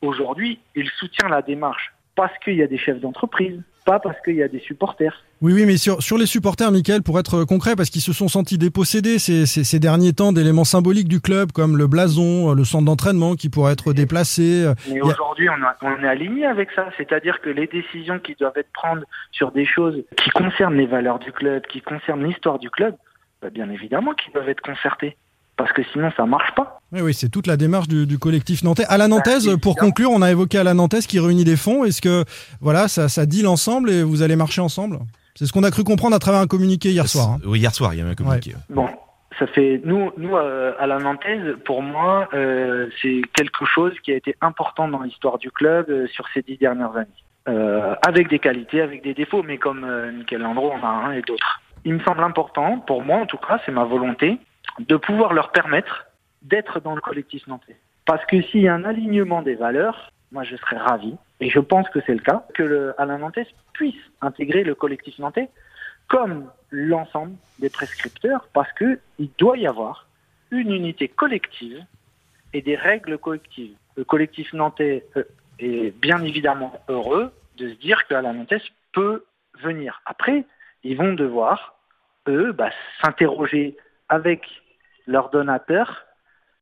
aujourd'hui, il soutient la démarche parce qu'il y a des chefs d'entreprise, pas parce qu'il y a des supporters. Oui, oui, mais sur, sur les supporters, Michael, pour être concret, parce qu'ils se sont sentis dépossédés ces, ces, ces derniers temps d'éléments symboliques du club, comme le blason, le centre d'entraînement qui pourrait être déplacé. Mais aujourd'hui, on, a- on est aligné avec ça. C'est-à-dire que les décisions qui doivent être prises sur des choses qui concernent les valeurs du club, qui concernent l'histoire du club, bah, bien évidemment qu'ils doivent être concertés. Parce que sinon, ça marche pas. Oui, oui, c'est toute la démarche du, du collectif nantais. À la nantaise, Bah, pour évidemment. conclure, on a évoqué à la nantaise qui réunit des fonds. Est-ce que voilà, ça, ça dit l'ensemble et vous allez marcher ensemble? C'est ce qu'on a cru comprendre à travers un communiqué hier soir. hein. Oui, hier soir, il y a eu un communiqué. Bon, ça fait nous, nous euh, à la Nantaise, pour moi, euh, c'est quelque chose qui a été important dans l'histoire du club euh, sur ces dix dernières années. Euh, avec des qualités, avec des défauts, mais comme euh, Michael Landreau en a un et d'autres. Il me semble important, pour moi en tout cas, c'est ma volonté, de pouvoir leur permettre d'être dans le collectif nantais. Parce que s'il y a un alignement des valeurs, moi je serais ravi, et je pense que c'est le cas, que le Alain Nantes puisse intégrer le collectif nantais comme l'ensemble des prescripteurs, parce que il doit y avoir une unité collective et des règles collectives. Le collectif nantais euh, est bien évidemment heureux de se dire que Alain Nantes peut venir. Après, ils vont devoir, eux, bah, s'interroger avec leurs donateurs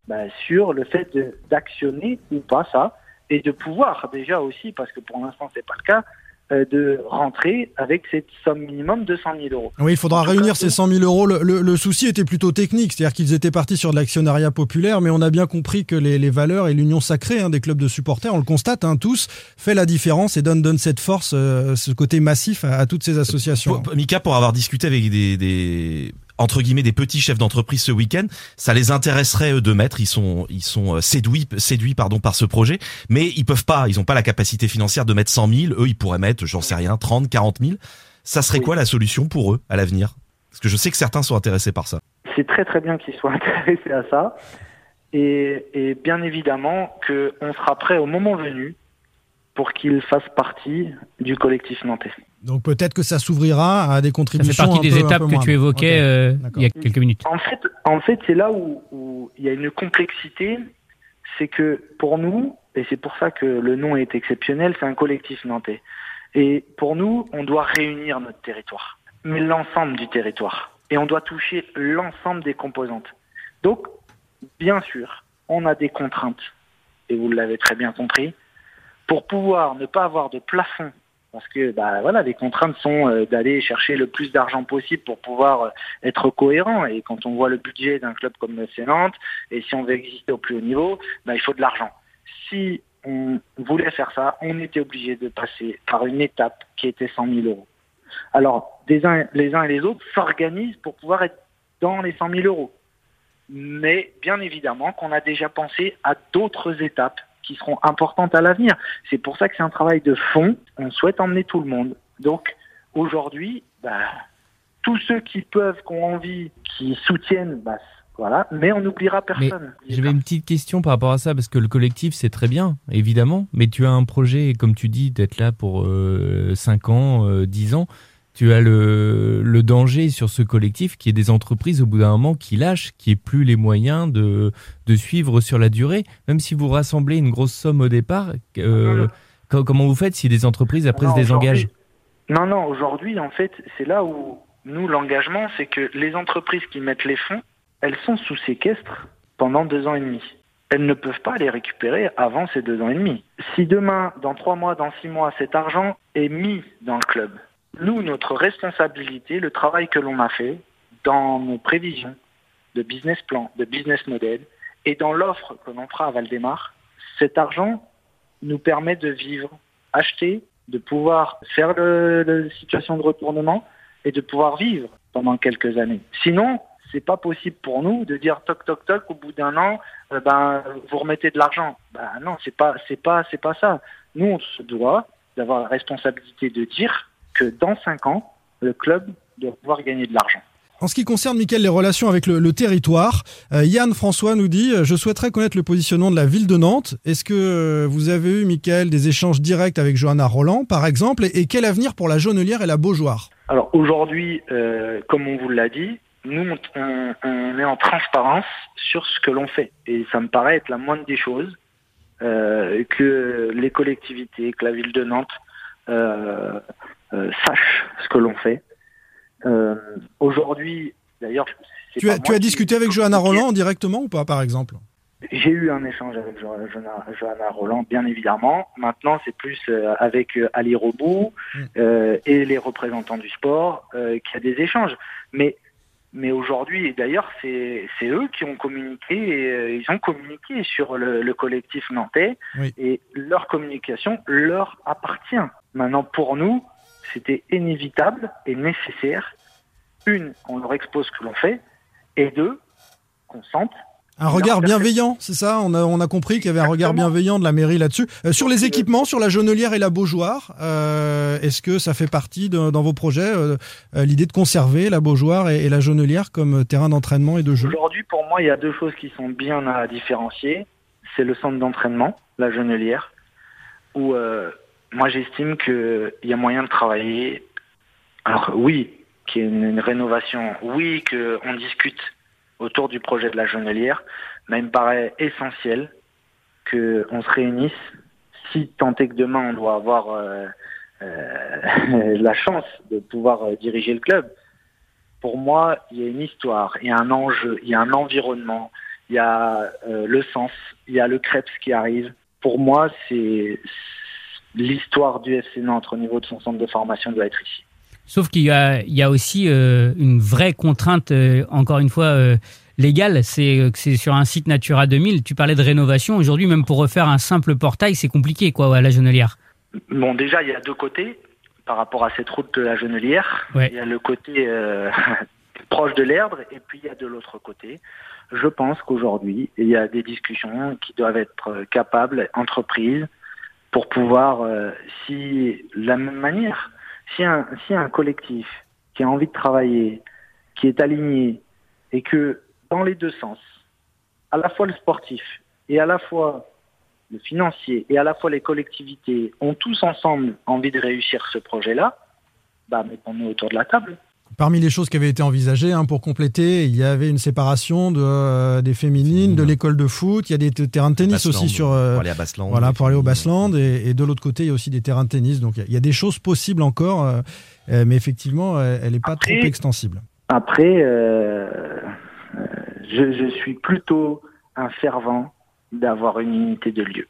bah, sur le fait d'actionner ou pas ça, et de pouvoir déjà aussi, parce que pour l'instant c'est pas le cas, euh, de rentrer avec cette somme minimum de 100 000 euros. Oui, il faudra réunir cas, ces 100 000 euros. Le, le- le souci était plutôt technique, c'est-à-dire qu'ils étaient partis sur de l'actionnariat populaire, mais on a bien compris que les, les valeurs et l'union sacrée hein, des clubs de supporters, on le constate hein, tous, fait la différence et donne, donne cette force, euh, ce côté massif à, à toutes ces associations. Pour- Mika, pour avoir discuté avec des, des entre guillemets des petits chefs d'entreprise ce week-end, ça les intéresserait eux de mettre. Ils sont ils sont euh, séduits séduits pardon par ce projet, mais ils peuvent pas. Ils ont pas la capacité financière de mettre 100 000. Eux, ils pourraient mettre, j'en sais rien, 30, 40 000. Ça serait Oui. quoi la solution pour eux à l'avenir? Parce que je sais que certains sont intéressés par ça. c'est très très bien qu'ils soient intéressés à ça. Et, et bien évidemment qu'on sera prêt au moment venu pour qu'ils fassent partie du collectif nantais. Donc peut-être que ça s'ouvrira à des Ça contributions. fait partie un des peu- étapes que tu évoquais euh, il y a quelques minutes. En fait, en fait c'est là où, où il y a une complexité, c'est que pour nous, et c'est pour ça que le nom est exceptionnel, c'est un collectif nantais. Et pour nous, on doit réunir notre territoire, mais l'ensemble du territoire. Et on doit toucher l'ensemble des composantes. Donc, bien sûr, on a des contraintes, et vous l'avez très bien compris, pour pouvoir ne pas avoir de plafond. Parce que bah voilà, les contraintes sont euh, d'aller chercher le plus d'argent possible pour pouvoir euh, être cohérent. Et quand on voit le budget d'un club comme le et si on veut exister au plus haut niveau, bah, il faut de l'argent. Si on voulait faire ça, on était obligé de passer par une étape qui était 100 000 euros. Alors, des uns, les uns et les autres s'organisent pour pouvoir être dans les 100 000 euros. Mais bien évidemment qu'on a déjà pensé à d'autres étapes qui seront importantes à l'avenir. C'est pour ça que c'est un travail de fond. On souhaite emmener tout le monde. Donc, aujourd'hui, bah, tous ceux qui peuvent, qui ont envie, qui soutiennent, bah, voilà, mais on n'oubliera personne. j'avais une petite question par rapport à ça, parce que le collectif, c'est très bien, évidemment, mais tu as un projet, comme tu dis, d'être là pour euh, 5 ans, euh, 10 ans. Tu as le, le danger sur ce collectif qui est des entreprises au bout d'un moment qui lâchent, qui n'aient plus les moyens de, de suivre sur la durée. Même si vous rassemblez une grosse somme au départ, euh, co- comment vous faites si des entreprises après Non, se désengagent? Non, non, aujourd'hui, en fait, c'est là où nous, l'engagement, c'est que les entreprises qui mettent les fonds, elles sont sous séquestre pendant deux ans et demi. Elles ne peuvent pas les récupérer avant ces deux ans et demi. Si demain, dans trois mois, dans six mois, cet argent est mis dans le club, nous, notre responsabilité, le travail que l'on a fait dans nos prévisions de business plan, de business model, et dans l'offre que l'on fera à Valdemar, cet argent nous permet de vivre, acheter, de pouvoir faire le, le situation de retournement et de pouvoir vivre pendant quelques années. Sinon, c'est pas possible pour nous de dire toc toc toc au bout d'un an, euh, ben vous remettez de l'argent. Ben non, c'est pas c'est pas pas ça. Nous, on se doit d'avoir la responsabilité de dire que dans cinq ans, le club doit pouvoir gagner de l'argent. En ce qui concerne, Mickaël, les relations avec le, le territoire, euh, Yann François nous dit euh, Je souhaiterais connaître le positionnement de la ville de Nantes. Est-ce que euh, vous avez eu, Mickaël, des échanges directs avec Johanna Roland, par exemple Et, et quel avenir pour la Jaunelière et la Beaujoire? Alors aujourd'hui, comme on vous l'a dit, nous, on, on est en transparence sur ce que l'on fait. Et ça me paraît être la moindre des choses. que les collectivités, que la ville de Nantes sachent ce que l'on fait. Euh, Aujourd'hui, d'ailleurs, Tu as, tu as discuté avec Johanna Roland directement ou pas, par exemple? J'ai eu un échange avec Jo- Johanna, Roland, bien évidemment. Maintenant, c'est plus euh, avec euh, Ali Robou Mm. euh, et les représentants du sport euh, qu'il y a des échanges. Mais, mais aujourd'hui, et d'ailleurs, c'est c'est eux qui ont communiqué, et, euh, ils ont communiqué sur le, le collectif nantais, Oui. et leur communication leur appartient. Maintenant, pour nous, c'était inévitable et nécessaire. Une, on leur expose ce que l'on fait, et deux, qu'on sente Un regard bienveillant, c'est ça on a, on a compris qu'il y avait un regard bienveillant de la mairie là-dessus. Euh, sur les équipements, sur la Jonelière et la Beaujoire, euh, est-ce que ça fait partie de- dans vos projets euh, l'idée de conserver la Beaujoire et, et la Jonelière comme terrain d'entraînement et de jeu? Aujourd'hui, pour moi, il y a deux choses qui sont bien à différencier. C'est le centre d'entraînement, la Genelière, où moi j'estime qu'il y a moyen de travailler. Alors oui, qu'il y ait une, rénovation, oui, qu'on discute autour du projet de la Genelière, mais il me paraît essentiel qu'on se réunisse, si tant est que demain on doit avoir euh, euh, la chance de pouvoir euh, diriger le club, pour moi, il y a une histoire, il y a un enjeu, il y a un environnement, il y a euh, le sens, il y a le Krebs qui arrive. Pour moi, c'est l'histoire du FC Nantes au niveau de son centre de formation doit être ici. Sauf qu'il y y a aussi euh, une vraie contrainte, euh, encore une fois, euh, légale, c'est euh, que c'est sur un site Natura 2000. Tu parlais de rénovation. Aujourd'hui, même pour refaire un simple portail, c'est compliqué, quoi, à la Genelière. Bon, déjà, il y a deux côtés par rapport à cette route de la Genelière. Ouais. Il y a le côté euh, proche de l'Erdre et puis il y a de l'autre côté. Je pense qu'aujourd'hui, il y a des discussions qui doivent être euh, capables, entreprises, pour pouvoir, euh, si de la même manière, si un, si un collectif qui a envie de travailler, qui est aligné, et que dans les deux sens, à la fois le sportif et à la fois le financier et à la fois les collectivités ont tous ensemble envie de réussir ce projet-là, bah mettons-nous autour de la table. Parmi les choses qui avaient été envisagées hein, pour compléter, il y avait une séparation de, euh, des féminines, de l'école de foot. Il y a des terrains de tennis aussi sur. euh, pour aller à Bassland, Voilà, pour aller au. Bassland. Et, et de l'autre côté, il y a aussi des terrains de tennis. Donc il y a- il y, a des choses possibles encore, euh, mais effectivement, elle n'est pas Après- trop extensible. Après, je, je suis plutôt un fervent d'avoir une unité de lieu.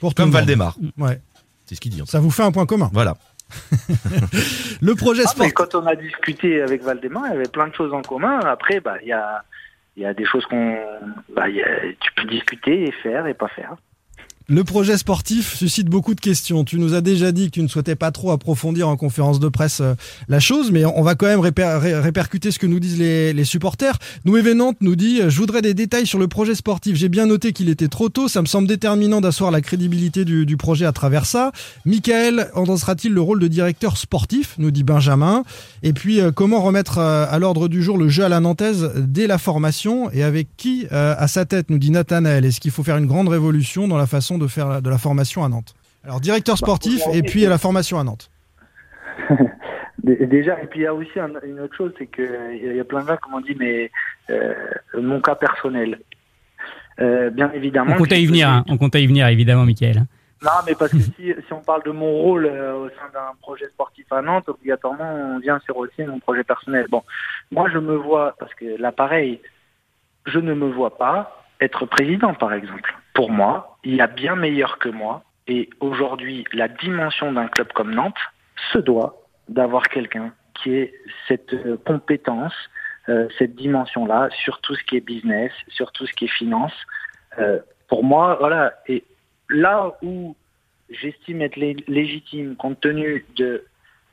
Pour Comme. Valdemar. Ouais. C'est ce qu'il dit. Ça vous fait un point commun. Voilà. Le projet Ah, sportif. quand on a discuté avec Valdemar, il y avait plein de choses en commun. Après, bah, il y a, il y a des choses qu'on, bah, tu peux discuter et faire et pas faire. Le projet sportif suscite beaucoup de questions. Tu nous as déjà dit que tu ne souhaitais pas trop approfondir en conférence de presse euh, la chose, mais on va quand même réper- ré- répercuter ce que nous disent les, supporters. Nous Nantes nous dit euh, Je voudrais des détails sur le projet sportif. J'ai bien noté qu'il était trop tôt. Ça me semble déterminant d'asseoir la crédibilité du, projet à travers ça. Michael endossera-t-il le rôle de directeur sportif nous dit Benjamin. Et puis, euh, comment remettre à l'ordre du jour le jeu à la nantaise dès la formation et avec qui à sa tête nous dit Nathanaël. Est-ce qu'il faut faire une grande révolution dans la façon de faire de la formation à Nantes Alors, directeur sportif aujourd'hui, et puis à la formation à Nantes. Dé- Déjà, et puis il y a aussi un- une autre chose, c'est que il y a plein de gens qui m'ont dit, mais euh, mon cas personnel. Euh, bien évidemment. On compte à y venir, hein. on compte à y venir, évidemment, Michael. Non, mais parce que si, si on parle de mon rôle euh, au sein d'un projet sportif à Nantes, obligatoirement, on vient sur aussi mon projet personnel. Bon, moi, je me vois, parce que là, pareil, je ne me vois pas être président, par exemple. Pour moi, il y a bien meilleur que moi. Et aujourd'hui, la dimension d'un club comme Nantes se doit d'avoir quelqu'un qui ait cette euh, compétence, euh, cette dimension-là, sur tout ce qui est business, sur tout ce qui est finance. Euh, pour moi, voilà. Et là où j'estime être lé- légitime, compte tenu de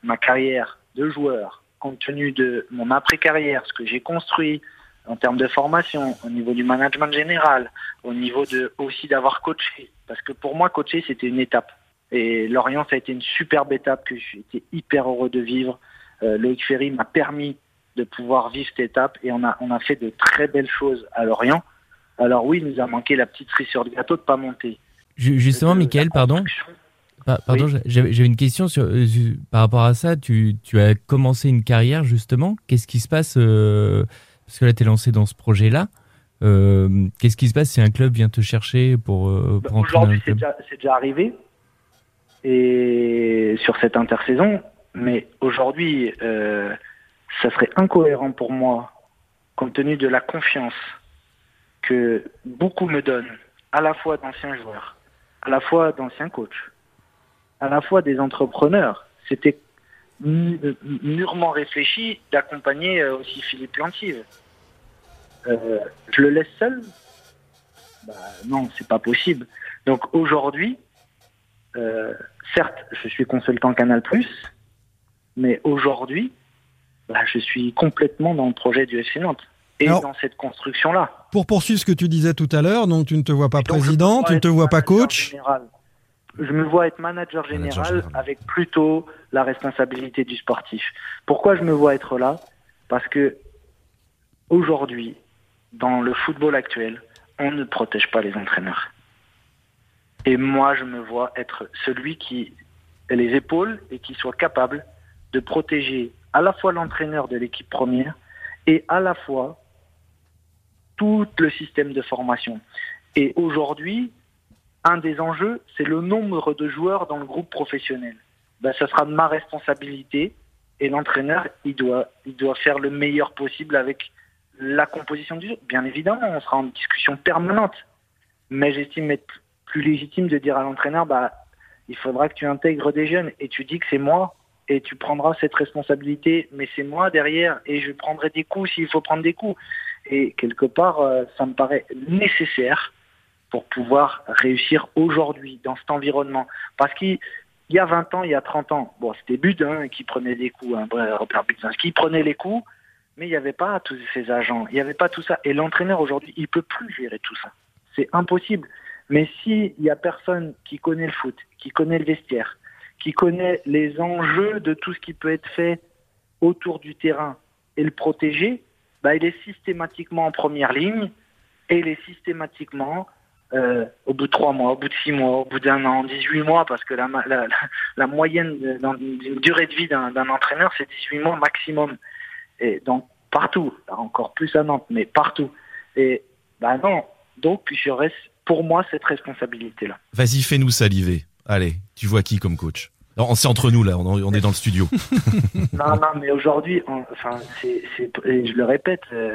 ma carrière de joueur, compte tenu de mon après-carrière, ce que j'ai construit en termes de formation, au niveau du management général, au niveau de aussi d'avoir coaché. Parce que pour moi, coacher, c'était une étape. Et Lorient, ça a été une superbe étape que été hyper heureux de vivre. Euh, Loïc Ferry m'a permis de pouvoir vivre cette étape et on a, on a fait de très belles choses à Lorient. Alors oui, il nous a manqué la petite cerise sur le gâteau de pas monter. Ju- Justement, Euh, Michael, pardon. Pardon, Oui. j'avais une question sur, euh, par rapport à ça. Tu, tu as commencé une carrière justement. Qu'est-ce qui se passe euh, Parce que là, tu es lancé dans ce projet-là. Euh, Qu'est-ce qui se passe si un club vient te chercher pour, euh, pour entraîner un Aujourd'hui, c'est club déjà, c'est déjà arrivé et sur cette intersaison, mais aujourd'hui, euh, ça serait incohérent pour moi, compte tenu de la confiance que beaucoup me donnent, à la fois d'anciens joueurs, à la fois d'anciens coachs, à la fois des entrepreneurs. C'était mûrement réfléchi d'accompagner euh, aussi Philippe Lantive. Euh, je le laisse seul bah, Non, c'est pas possible. Donc aujourd'hui, euh, certes, je suis consultant Canal+, mais aujourd'hui, bah, je suis complètement dans le projet du FC Nantes et Alors- dans cette construction-là. Pour poursuivre ce que tu disais tout à l'heure, donc tu ne te vois pas Donc, président, tu ne te vois pas coach. général. Je me vois être manager général, général. avec plutôt la responsabilité du sportif. Pourquoi je me vois être là? Parce que aujourd'hui, dans le football actuel, on ne protège pas les entraîneurs. Et moi, je me vois être celui qui ait les épaules et qui soit capable de protéger à la fois l'entraîneur de l'équipe première et à la fois tout le système de formation. Et aujourd'hui, un des enjeux, c'est le nombre de joueurs dans le groupe professionnel. Ben, ça sera ma responsabilité et l'entraîneur, il doit, il doit faire le meilleur possible avec la composition du jeu. Bien évidemment, on sera en discussion permanente. Mais j'estime être plus légitime de dire à l'entraîneur, bah, il faudra que tu intègres des jeunes et tu dis que c'est moi et tu prendras cette responsabilité, mais c'est moi derrière et je prendrai des coups s'il faut prendre des coups. Et quelque part, euh, ça me paraît nécessaire pour pouvoir réussir aujourd'hui dans cet environnement. Parce qu'il il y a 20 ans, il y a 30 ans, bon, c'était Budin qui prenait des coups, hein, Robert Budzinski prenait les coups, mais il n'y avait pas tous ces agents, il n'y avait pas tout ça. Et l'entraîneur aujourd'hui, il peut plus gérer tout ça. C'est impossible. Mais s'il y a personne qui connaît le foot, qui connaît le vestiaire, qui connaît les enjeux de tout ce qui peut être fait autour du terrain et le protéger, bah, il est systématiquement en première ligne et il est systématiquement euh, au bout de trois mois, au bout de six mois, au bout d'un an, 18 mois, parce que la, la, la, moyenne dans- d'une durée de vie d'un entraîneur, c'est 18 mois maximum. Et donc, partout, encore plus à Nantes, mais partout. Et bah non, donc je reste pour moi cette responsabilité-là. Vas-y, fais-nous saliver. Allez, tu vois qui comme coach? Alors, C'est entre nous là, on on est dans le studio. non, non, mais aujourd'hui, enfin, c'est, je le répète, euh,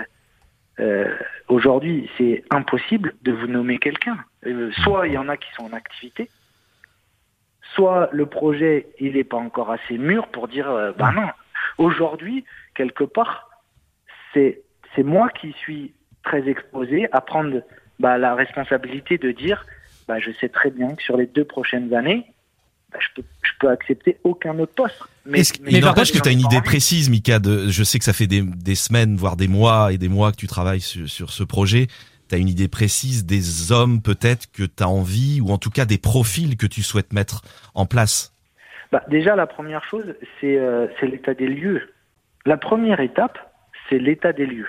euh, aujourd'hui, c'est impossible de vous nommer quelqu'un. Euh, soit il y en a qui sont en activité, soit le projet il n'est pas encore assez mûr pour dire, euh, bah non. Aujourd'hui, quelque part, c'est c'est moi qui suis très exposé à prendre bah, la responsabilité de dire, bah, je sais très bien que sur les deux prochaines années, bah, je peux je peux accepter aucun autre poste. Mais, il n'empêche que tu as une idée précise, Mika. De, je sais que ça fait des, des semaines, voire des mois et des mois que tu travailles sur, sur ce projet. Tu as une idée précise des hommes peut-être que tu as envie, ou en tout cas des profils que tu souhaites mettre en place? Bah, déjà, la première chose, c'est euh, c'est l'état des lieux. La première étape, c'est l'état des lieux.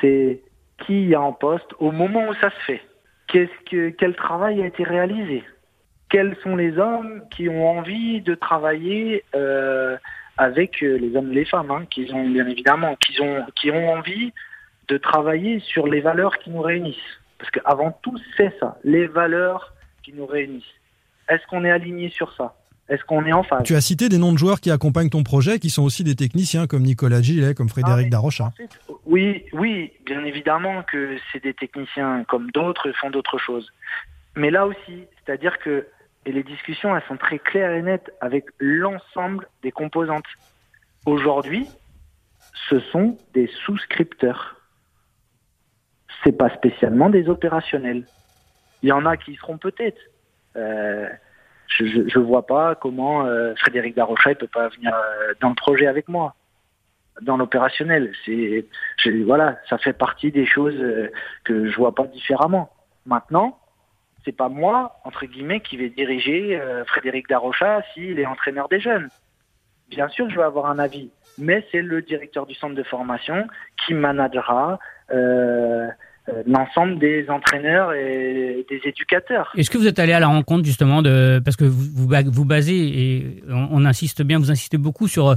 C'est qui y a en poste au moment où ça se fait. Quel travail a été réalisé? Quels sont les hommes qui ont envie de travailler euh, avec euh, les hommes et les femmes, hein, qui ont bien évidemment, qui ont qui ont envie de travailler sur les valeurs qui nous réunissent. Parce qu'avant tout, c'est ça, les valeurs qui nous réunissent. Est-ce qu'on est aligné sur ça? Est-ce qu'on est en phase Tu as cité des noms de joueurs qui accompagnent ton projet, qui sont aussi des techniciens comme Nicolas Gillet, comme Frédéric Ah, Darocha. Oui, oui, bien évidemment que c'est des techniciens comme d'autres font d'autres choses. Mais là aussi, c'est-à-dire que et les discussions, elles sont très claires et nettes avec l'ensemble des composantes. Aujourd'hui, ce sont des souscripteurs. C'est pas spécialement des opérationnels. Il y en a qui y seront peut-être. Euh, je, je, je vois pas comment euh, Frédéric Darocha ne peut pas venir euh, dans le projet avec moi dans l'opérationnel. C'est, voilà, ça fait partie des choses euh, que je vois pas différemment. Maintenant, c'est pas moi, entre guillemets, qui vais diriger euh, Frédéric Darocha s'il est entraîneur des jeunes. Bien sûr, je vais avoir un avis, mais c'est le directeur du centre de formation qui managera euh, l'ensemble des entraîneurs et des éducateurs. Est-ce que vous êtes allé à la rencontre justement de parce que vous vous, ba- vous basez et on, on insiste bien, vous insistez beaucoup sur euh,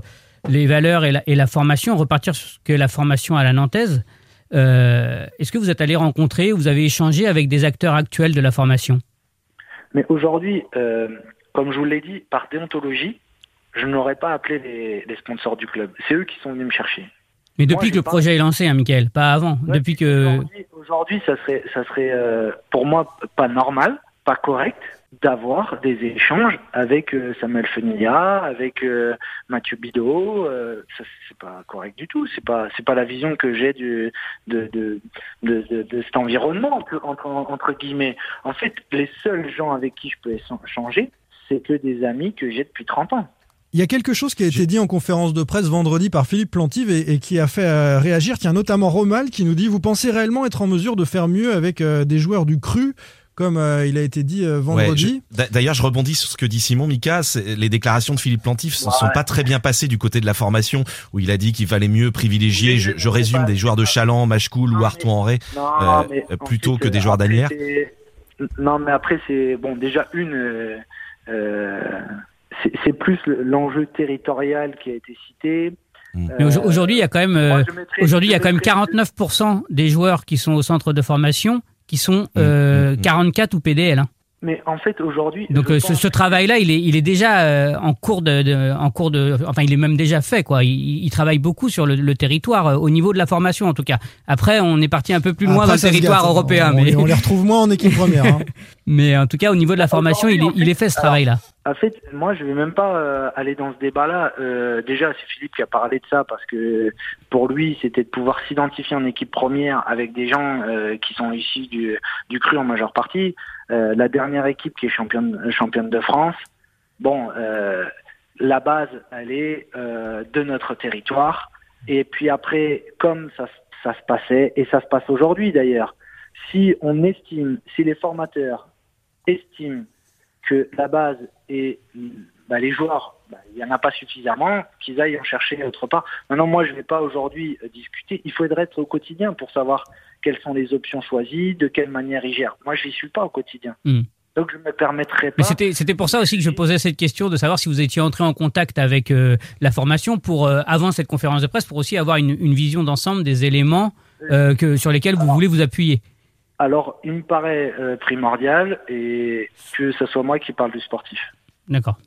les valeurs et la, et la formation, repartir sur ce que la formation à la nantaise. Euh, Est-ce que vous êtes allé rencontrer, vous avez échangé avec des acteurs actuels de la formation? Mais aujourd'hui, euh, comme je vous l'ai dit, par déontologie, je n'aurais pas appelé les, les sponsors du club. C'est eux qui sont venus me chercher. Mais depuis Moi, que le pas- projet est lancé, hein, Michael, pas avant. Ouais, depuis que. Aujourd'hui- ça serait, ça serait euh, pour moi pas normal, pas correct d'avoir des échanges avec euh, Samuel Fenilla, avec euh, Mathieu Bidot. euh, ça, c'est pas correct du tout. C'est pas, c'est pas la vision que j'ai de de, de, de, de cet environnement entre, entre, entre guillemets. En fait, les seuls gens avec qui je peux échanger, c'est que des amis que j'ai depuis 30 ans. Il y a quelque chose qui a été dit en conférence de presse vendredi par Philippe Plantive et, et qui a fait euh, réagir. Tiens, notamment Romal qui nous dit Vous pensez réellement être en mesure de faire mieux avec euh, des joueurs du cru comme euh, il a été dit euh, vendredi D'ailleurs, je rebondis sur ce que dit Simon Mika. Les déclarations de Philippe Plantif ne sont pas très bien passées du côté de la formation, où il a dit qu'il fallait mieux privilégier, je, je résume, des joueurs de Chaland, Machecoul ou Artois en Ré, Non, euh, plutôt ensuite, que des joueurs d'Anières. Non, mais après, c'est bon. Déjà, une, euh, euh, c'est c'est plus le- l'enjeu territorial qui a été cité. Mais au- aujourd'hui, il y a quand même, euh, aujourd'hui, il y a quand même mettrais- 49% des joueurs qui sont au centre de formation qui sont euh, 44 ou PDL. hein. Mais en fait, aujourd'hui. Donc euh, ce, ce travail-là, il est, il est déjà euh, en cours de, de- en cours de, enfin, il est même déjà fait, quoi. Il, il travaille beaucoup sur le, le territoire, euh, au niveau de la formation, en tout cas. Après, on est parti un peu plus loin Après, dans le territoire gâte. européen, On, mais, on les retrouve moins en équipe première. hein. mais en tout cas, au niveau de la formation, il est, il est fait ce travail-là. En fait, moi, je vais même pas euh, aller dans ce débat-là. Euh, déjà, c'est Philippe qui a parlé de ça parce que pour lui, c'était de pouvoir s'identifier en équipe première avec des gens euh, qui sont issus du, du cru en majeure partie. Euh, la dernière équipe qui est championne, championne de France, bon, euh, la base, elle est euh, de notre territoire. Et puis après, comme ça, ça se passait, et ça se passe aujourd'hui d'ailleurs, si on estime, si les formateurs estiment que la base et bah, les joueurs, bah, il n'y en a pas suffisamment, qu'ils aillent en chercher autre part. Maintenant, moi, je ne vais pas aujourd'hui euh, discuter. Il faudrait être au quotidien pour savoir quelles sont les options choisies, de quelle manière ils gèrent. Moi, je n'y suis pas au quotidien. Hmm. Donc, je ne me permettrai pas. c'était c'était pour ça aussi que je posais cette question de savoir si vous étiez entré en contact avec euh, la formation pour euh, avant cette conférence de presse pour aussi avoir une, une vision d'ensemble des éléments euh, que sur lesquels vous voulez vous appuyer. Alors, il me paraît primordial et que ce soit moi qui parle du sportif. D'accord.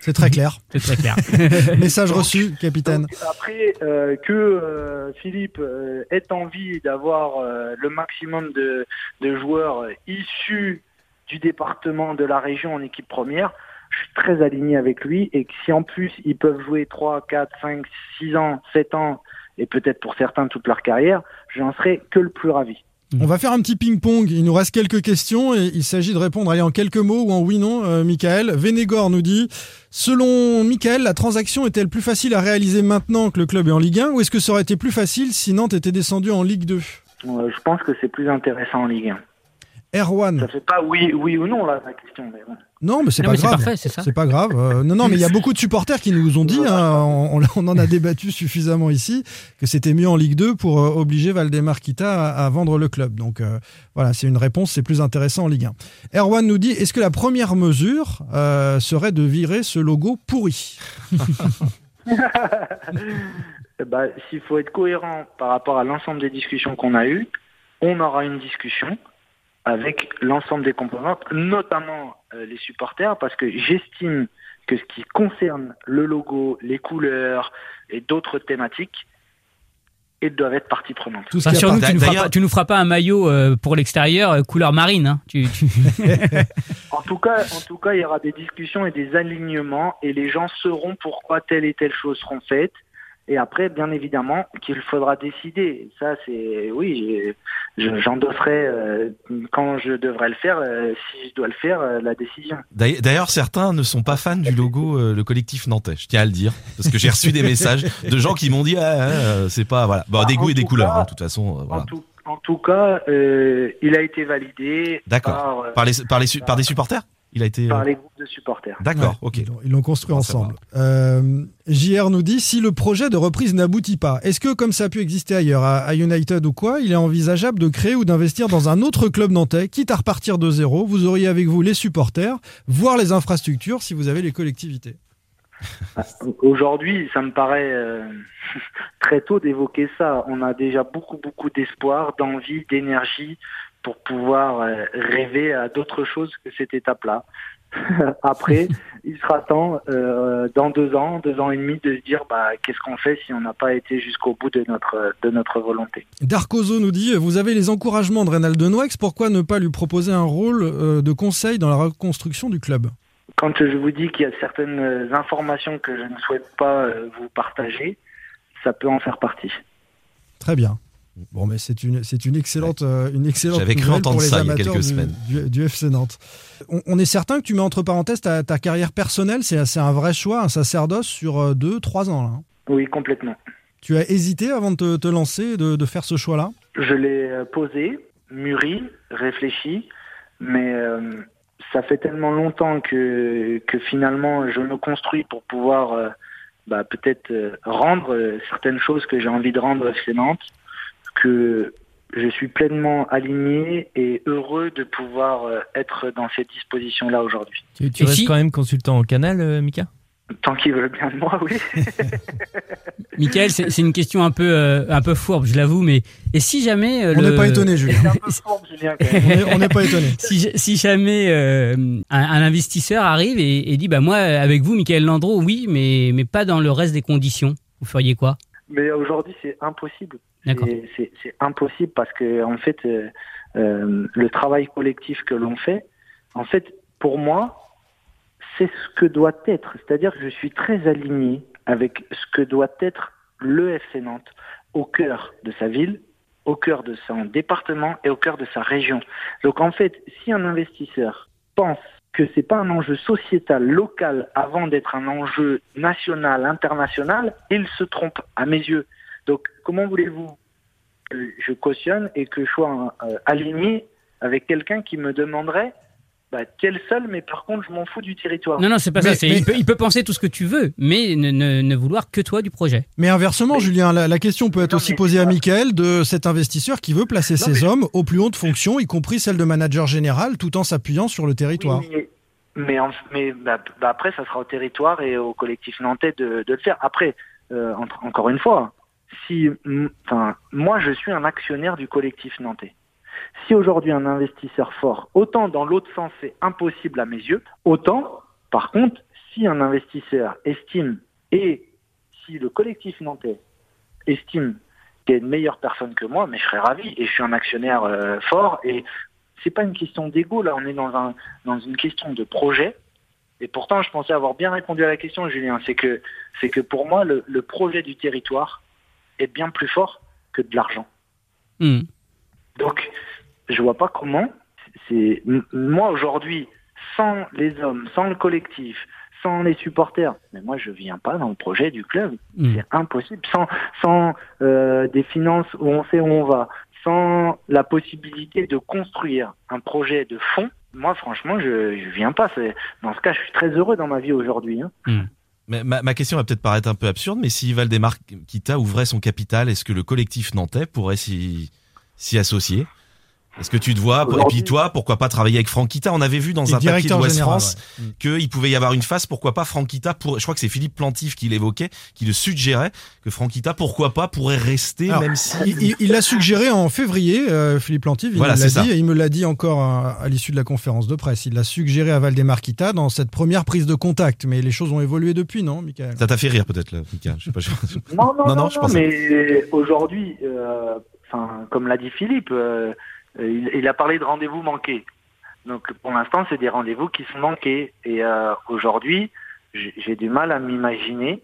C'est très clair. C'est très clair. Message reçu, capitaine. Donc, après, euh, que euh, Philippe euh, ait envie d'avoir euh, le maximum de, de joueurs euh, issus du département de la région en équipe première, je suis très aligné avec lui et que si en plus ils peuvent jouer 3, 4, 5, 6 ans, 7 ans et peut-être pour certains toute leur carrière, j'en serais que le plus ravi. On va faire un petit ping-pong. Il nous reste quelques questions et il s'agit de répondre allez, en quelques mots ou en oui-non, euh, Michael. Vénégor nous dit Selon Michael, la transaction est-elle plus facile à réaliser maintenant que le club est en Ligue 1 ou est-ce que ça aurait été plus facile si Nantes était descendu en Ligue 2 Euh, je pense que c'est plus intéressant en Ligue 1. Erwan. Ça fait pas oui, oui ou non là la question, mais bon. Non, mais c'est pas c'est grave. parfait, c'est pas grave. Euh, non, non, mais il y a beaucoup de supporters qui nous ont dit, hein, on, on en a débattu suffisamment ici, que c'était mieux en Ligue 2 pour euh, obliger Valdemar Kita à, à vendre le club. Donc euh, voilà, c'est une réponse, c'est plus intéressant en Ligue 1. Erwan nous dit, est-ce que la première mesure euh, serait de virer ce logo pourri? Ben, S'il faut être cohérent par rapport à l'ensemble des discussions qu'on a eues, on aura une discussion avec l'ensemble des composantes, notamment euh, les supporters, parce que j'estime que ce qui concerne le logo, les couleurs et d'autres thématiques, ils doivent être partie prenante. Tout ce qui Rassure-nous, appart- tu, nous feras pas- tu nous feras pas un maillot euh, pour l'extérieur euh, couleur marine. Hein. Tu, tu- En tout cas, en tout cas, il y aura des discussions et des alignements, et les gens sauront pourquoi telle et telle chose seront faites. Et après, bien évidemment, qu'il faudra décider. Ça, c'est oui, je- j'endosserai euh, quand je devrais le faire, euh, si je dois le faire, euh, la décision. D'ailleurs- certains ne sont pas fans du logo, euh, le collectif nantais. Je tiens à le dire parce que j'ai reçu des messages de gens qui m'ont dit, ah, ah, euh, c'est pas voilà, bon, Bah, des en goûts et des couleurs. cas- hein, de toute façon, voilà. En tout, en tout cas, il a été validé D'accord. par, Par les par les par des supporters? Il a été. euh, par les groupes de supporters. D'accord. Ouais, Ok. Ils l'ont- construit ensemble. Euh, JR nous dit si le projet de reprise n'aboutit pas, est-ce que comme ça a pu exister ailleurs, à, à United ou quoi, il est envisageable de créer ou d'investir dans un autre club nantais, quitte à repartir de zéro? Vous auriez avec vous les supporters, voire les infrastructures si vous avez les collectivités. Aujourd'hui, ça me paraît euh, très tôt d'évoquer ça. On a déjà beaucoup, beaucoup d'espoir, d'envie, d'énergie pour pouvoir euh, rêver à d'autres choses que cette étape-là. Après, il sera temps, euh, dans deux ans, deux ans et demi, de se dire bah, qu'est-ce qu'on fait si on n'a pas été jusqu'au bout de notre, de notre volonté. Darkozo nous dit Vous avez les encouragements de Reynald Noix, pourquoi ne pas lui proposer un rôle euh, de conseil dans la reconstruction du club? Quand je vous dis qu'il y a certaines informations que je ne souhaite pas vous partager, ça peut en faire partie. Très bien. Bon, mais c'est une, c'est une excellente, euh, une excellente J'avais cru entendre ça il y a quelques du, semaines. Du, du, FC Nantes. On, on, est certain que tu mets entre parenthèses ta, ta carrière personnelle. C'est, c'est un vrai choix, un sacerdoce sur euh, deux, trois ans. Là. hein. Oui, complètement. Tu as hésité avant de te, te lancer, de, de, faire ce choix-là? Je l'ai euh, posé, mûri, réfléchi, mais euh, ça fait tellement longtemps que, que finalement je me construis pour pouvoir euh, bah, peut-être rendre certaines choses que j'ai envie de rendre FC Nantes que je suis pleinement aligné et heureux de pouvoir euh, être dans cette disposition-là aujourd'hui. Tu, tu restes si... quand même consultant au canal, euh, Mika? Tant qu'ils veulent bien de moi, oui. Michael, c'est une question un peu, euh, un peu fourbe, je l'avoue, mais et si jamais... Euh, on n'est le... pas étonné, Julien. un peu fourbe, Julien quand même. on n'est pas étonné. Si, si jamais euh, un, un, investisseur arrive et, et, dit, bah moi, avec vous, Michael Landreau, oui, mais, mais pas dans le reste des conditions, vous feriez quoi? Mais aujourd'hui, c'est impossible. C'est impossible parce que en fait, euh, euh, le travail collectif que l'on fait, en fait, pour moi, c'est ce que doit être. C'est-à-dire que je suis très aligné avec ce que doit être le FC Nantes au cœur de sa ville, au cœur de son département et au cœur de sa région. Donc en fait, si un investisseur pense que c'est pas un enjeu sociétal local avant d'être un enjeu national, international, il se trompe à mes yeux. Donc, comment voulez-vous que je cautionne et que je sois euh, aligné avec quelqu'un qui me demanderait bah, quel seul, mais par contre, je m'en fous du territoire. Non, non, c'est pas mais, ça. Mais... Il, peut, il, peut, penser tout ce que tu veux, mais ne, ne, ne, vouloir que toi du projet. Mais inversement, mais... Julien, la, la, question peut être non, aussi posée à Michael de cet investisseur qui veut placer non, ses hommes aux plus hautes fonctions, y compris celle de manager général, tout en s'appuyant sur le territoire. Oui, mais, en, mais bah, bah, après, ça sera au territoire et au collectif nantais de, de le faire. Après, euh, en, encore une fois, si, enfin, moi je suis un actionnaire du collectif nantais. Si aujourd'hui un investisseur fort, autant dans l'autre sens c'est impossible à mes yeux, autant, par contre, si un investisseur estime et si le collectif nantais estime qu'il y a une meilleure personne que moi, mais je serais ravi et je suis un actionnaire euh, fort et c'est pas une question d'ego là, on est dans un dans une question de projet. Et pourtant, je pensais avoir bien répondu à la question, Julien. C'est que que pour moi, le projet du territoire, est bien plus fort que de l'argent. Mmh. Donc, je vois pas comment. C'est moi aujourd'hui, sans les hommes, sans le collectif, sans les supporters, mais moi je viens pas dans le projet du club. Mmh. C'est impossible. Sans sans euh, des finances où on sait où on va, sans la possibilité de construire un projet de fond, moi franchement je je viens pas. Dans ce cas, je suis très heureux dans ma vie aujourd'hui. Hein. Mmh. Ma, ma, question va peut-être paraître un peu absurde, mais si Valdemar Kita ouvrait son capital, est-ce que le collectif nantais pourrait s'y associer? Est-ce que tu te vois Et puis toi, pourquoi pas travailler avec Franquita? On avait vu dans un papier de West France ouais. qu'il pouvait y avoir une phase, pourquoi pas Franquita pour, Je crois que c'est Philippe Plantif qui l'évoquait, qui le suggérait, que Franquita, pourquoi pas, pourrait rester Alors, même si... Il l'a suggéré en février, euh, Philippe Plantif, il voilà, me l'a dit, et il me l'a dit encore à, à l'issue de la conférence de presse. Il l'a suggéré à Valdemar Kita dans cette première prise de contact, mais les choses ont évolué depuis, non, Michael? Ça t'a fait rire peut-être, là, Michael je sais pas, je... Non, non, non, non, je pense mais aujourd'hui, euh, comme l'a dit Philippe, euh, il, il, a parlé de rendez-vous manqués. Donc pour l'instant, c'est des rendez-vous qui sont manqués. Et euh, aujourd'hui, j'ai du mal à m'imaginer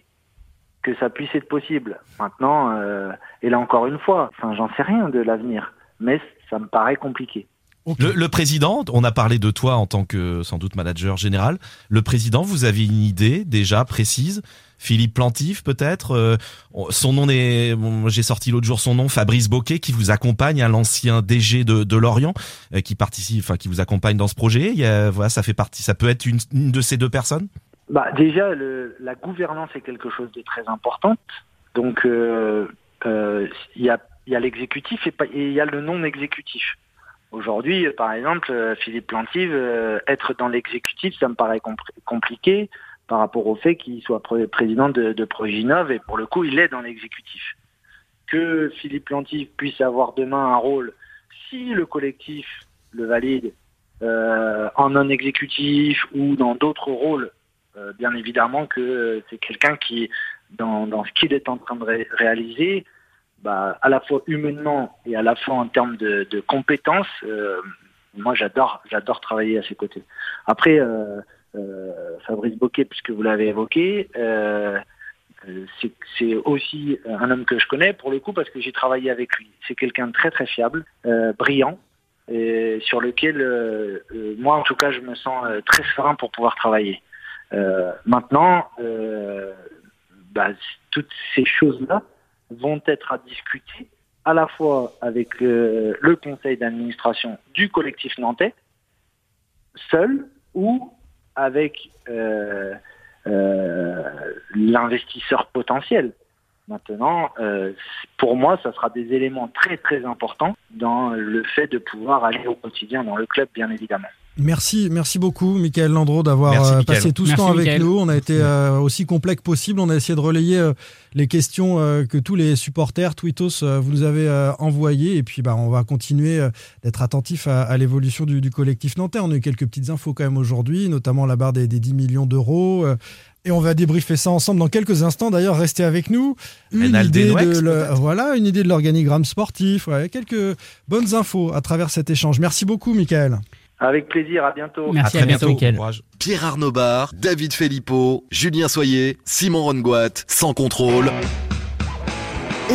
que ça puisse être possible. Maintenant, euh, et là encore une fois, enfin, j'en sais rien de l'avenir, mais ça me paraît compliqué. Le, président, on a parlé de toi en tant que sans doute manager général. Le président, vous avez une idée déjà précise Philippe Plantif peut-être. Euh, son nom est, j'ai sorti l'autre jour son nom, Fabrice Boquet, qui vous accompagne, à l'ancien DG de, Lorient, euh, qui participe, enfin qui vous accompagne dans ce projet. Voilà, ça fait partie, ça peut être une, de ces deux personnes? Bah déjà, la gouvernance est quelque chose de très important. Donc euh, il y a, y a l'exécutif et il y a le non exécutif. Aujourd'hui, par exemple, Philippe Plantive, être dans l'exécutif, ça me paraît compliqué par rapport au fait qu'il soit président de, de et pour le coup, il est dans l'exécutif. Que Philippe Lantif puisse avoir demain un rôle, si le collectif le valide, euh, en non exécutif ou dans d'autres rôles, euh, bien évidemment que c'est quelqu'un qui, dans, ce qu'il est en train de réaliser, bah, à la fois humainement et à la fois en termes de, compétences, euh, moi j'adore j'adore travailler à ses côtés. Après, Fabrice Boquet, puisque vous l'avez évoqué, euh, c'est aussi un homme que je connais pour le coup parce que j'ai travaillé avec lui. C'est quelqu'un de très très fiable, brillant, et sur lequel moi en tout cas je me sens très serein pour pouvoir travailler. maintenant, bah, toutes ces choses-là vont être à discuter à la fois avec euh, le conseil d'administration du collectif nantais, seul ou avec euh, euh, l'investisseur potentiel. Maintenant, pour moi, ça sera des éléments très très importants dans le fait de pouvoir aller au quotidien dans le club, bien évidemment. Merci, merci beaucoup, Michael Landreau, d'avoir euh, passé tout ce temps avec nous. On a été euh, aussi complet que possible. On a essayé de relayer euh, les questions que tous les supporters, Twitos, vous nous avez envoyées. Et puis, bah, on va continuer d'être attentif à, l'évolution du, collectif nantais. On a eu quelques petites infos quand même aujourd'hui, notamment la barre des, 10 millions d'euros. Et on va débriefer ça ensemble dans quelques instants. D'ailleurs, restez avec nous. Une idée de voilà, une idée de l'organigramme sportif. quelques bonnes infos à travers cet échange. Merci beaucoup, Michael. Avec plaisir, à bientôt. Merci, à, bientôt, Pierre Arnaud Bar, David Filippo, Julien Soyer, Simon Rongoat, sans contrôle.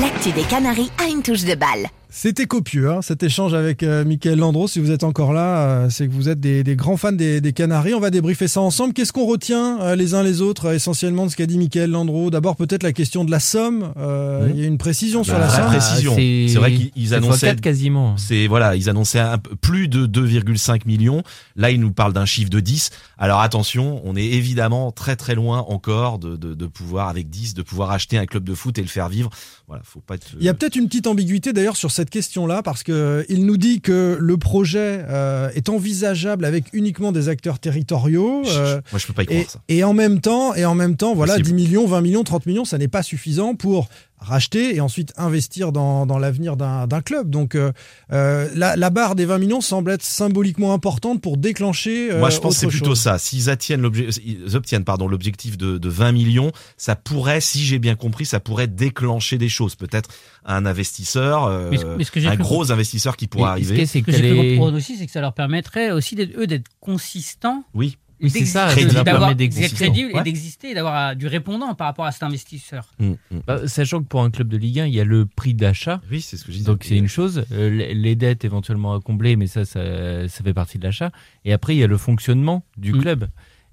L'actu des Canaries a une touche de balle. C'était copieux, hein, cet échange avec euh, Michael Landreau. Si vous êtes encore là, euh, c'est que vous êtes des, grands fans des, Canaries. On va débriefer ça ensemble. Qu'est-ce qu'on retient euh, les uns les autres essentiellement de ce qu'a dit Michael Landreau? D'abord, peut-être la question de la somme. Mmh. Il y a une précision sur la bah, somme. Précision. C'est vrai qu'ils annonçaient quasiment. C'est voilà, ils annonçaient un plus de 2,5 millions. Là, ils nous parlent d'un chiffre de 10. Alors attention, on est évidemment très très loin encore de, de, pouvoir avec 10 de pouvoir acheter un club de foot et le faire vivre. Voilà, faut pas. Il y a peut-être une petite ambiguïté d'ailleurs sur cette question-là parce que euh, il nous dit que le projet euh, est envisageable avec uniquement des acteurs territoriaux. Euh, Moi, je peux pas y croire et, ça. Et en même temps, et en même temps, voilà, 10 millions, 20 millions, 30 millions, ça n'est pas suffisant pour racheter et ensuite investir dans, dans l'avenir d'un club. Donc euh, euh, la, la, barre des 20 millions semble être symboliquement importante pour déclencher. Euh, Moi, je pense que c'est plutôt ça. S'ils obtiennent l'objectif de, de 20 millions, ça pourrait, si j'ai bien compris, ça pourrait déclencher des choses. Peut-être un investisseur, un gros investisseur qui pourrait arriver. Ce que j'ai aussi, c'est que ça leur permettrait aussi eux d'être consistants. Oui c'est ça, d'avoir crédible et d'exister, d'avoir euh, du répondant par rapport à cet investisseur. Mm, mm. Bah, sachant que pour un club de Ligue 1, il y a le prix d'achat. Oui, c'est ce que je disais. Donc c'est une chose. Euh, les dettes éventuellement à combler, mais ça, ça, fait partie de l'achat. Et après, il y a le fonctionnement du mm. club.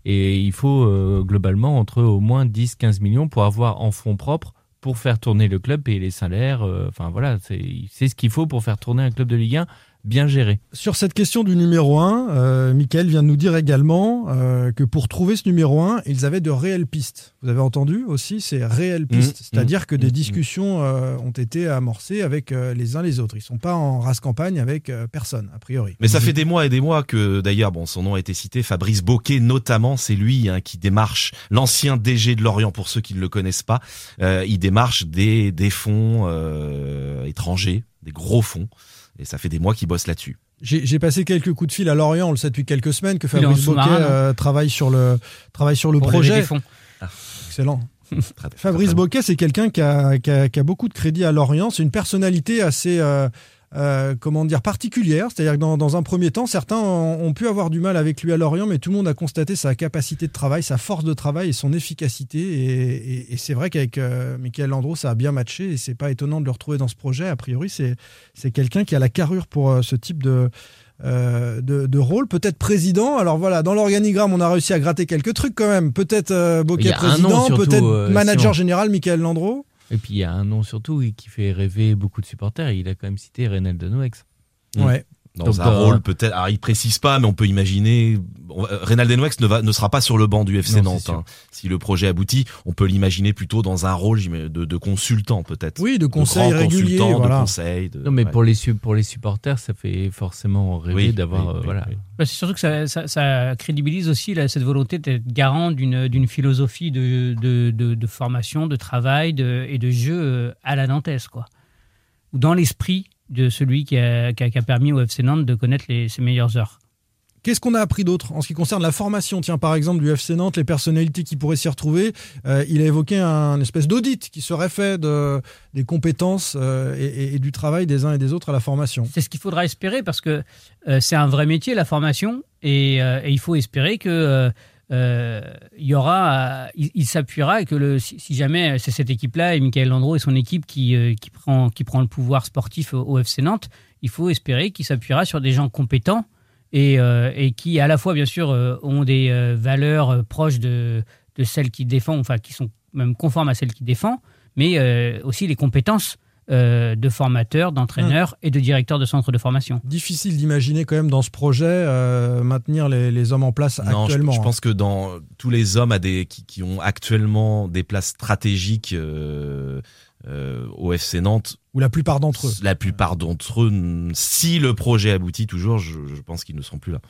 Et il faut euh, globalement entre au moins 10-15 millions pour avoir en fonds propres pour faire tourner le club, payer les salaires. Enfin voilà, c'est ce qu'il faut pour faire tourner un club de Ligue 1 bien géré. Sur cette question du numéro 1, euh, Michael vient de nous dire également euh, que pour trouver ce numéro 1, ils avaient de réelles pistes. Vous avez entendu aussi ces réelles pistes. Mmh, C'est-à-dire que mmh, des mmh, discussions euh, ont été amorcées avec les uns les autres. Ils ne sont pas en race campagne avec personne, a priori. Mais ça fait des mois et des mois que, d'ailleurs, bon, son nom a été cité, Fabrice Boquet notamment, c'est lui hein, qui démarche l'ancien DG de Lorient, pour ceux qui ne le connaissent pas. il démarche des, des fonds étrangers, des gros fonds. Et ça fait des mois qu'ils bossent là-dessus. J'ai passé quelques coups de fil à Lorient, on le sait depuis quelques semaines, que Fabrice Boquet euh, travaille sur le, travaille sur le projet. Ah, excellent. Fabrice Boquet, c'est quelqu'un qui a, qui, a, qui a, beaucoup de crédit à Lorient. C'est une personnalité assez, euh, euh, comment dire, particulière. C'est-à-dire que dans, un premier temps, certains ont, pu avoir du mal avec lui à Lorient, mais tout le monde a constaté sa capacité de travail, sa force de travail et son efficacité. Et, c'est vrai qu'avec euh, Michael Landreau, ça a bien matché et c'est pas étonnant de le retrouver dans ce projet. A priori, c'est quelqu'un qui a la carrure pour euh, ce type de, de, rôle, peut-être président. Alors voilà, dans l'organigramme, on a réussi à gratter quelques trucs quand même. Peut-être euh, président, peut-être manager général Michael Landreau. Et puis il y a un nom surtout qui fait rêver beaucoup de supporters. Il a quand même cité Renel de Noex. Ouais. Dans Donc, un rôle peut-être. Alors il précise pas, mais on peut imaginer. Reynald Denwex ne va ne sera pas sur le banc du FC Non, Nantes. hein. Si le projet aboutit, on peut l'imaginer plutôt dans un rôle de, de consultant peut-être. Oui, de conseil grand régulier, consultant, voilà. de conseil. de- Non, mais ouais. pour les pour les supporters, ça fait forcément rêver Oui, d'avoir oui, euh, oui, voilà. oui. Bah, c'est surtout que ça, ça- ça crédibilise aussi là, cette volonté d'être garant d'une d'une philosophie de, de, de- de formation, de travail de, et de jeu euh, à la Nantes, quoi. Ou dans l'esprit de celui qui a, qui a- qui a permis au FC Nantes de connaître les, ses meilleures heures. Qu'est-ce qu'on a appris d'autre en ce qui concerne la formation? Tiens, par exemple, du FC Nantes, les personnalités qui pourraient s'y retrouver. Euh, il a évoqué un espèce d'audit qui serait fait de, des compétences euh, et, du travail des uns et des autres à la formation. C'est ce qu'il faudra espérer parce que euh, c'est un vrai métier, la formation, et, et il faut espérer que euh, il y aura, il, s'appuiera que si, jamais c'est cette équipe-là et Michael Landreau et son équipe qui, euh, qui, prend, qui prend le pouvoir sportif au, FC Nantes, il faut espérer qu'il s'appuiera sur des gens compétents et, euh, et qui à la fois bien sûr ont des valeurs proches de, de celles qu'il défend, enfin qui sont même conformes à celles qu'il défend, mais aussi les compétences euh, de formateurs, d'entraîneurs et de directeurs de centres de formation. Difficile d'imaginer quand même dans ce projet euh, maintenir les, les hommes en place Non, je, actuellement. je hein. pense que dans tous les hommes à des, qui, qui ont actuellement des places stratégiques euh, euh, au FC Nantes, Ou la plupart d'entre eux. la plupart d'entre eux, si le projet aboutit toujours, je, je pense qu'ils ne seront plus là.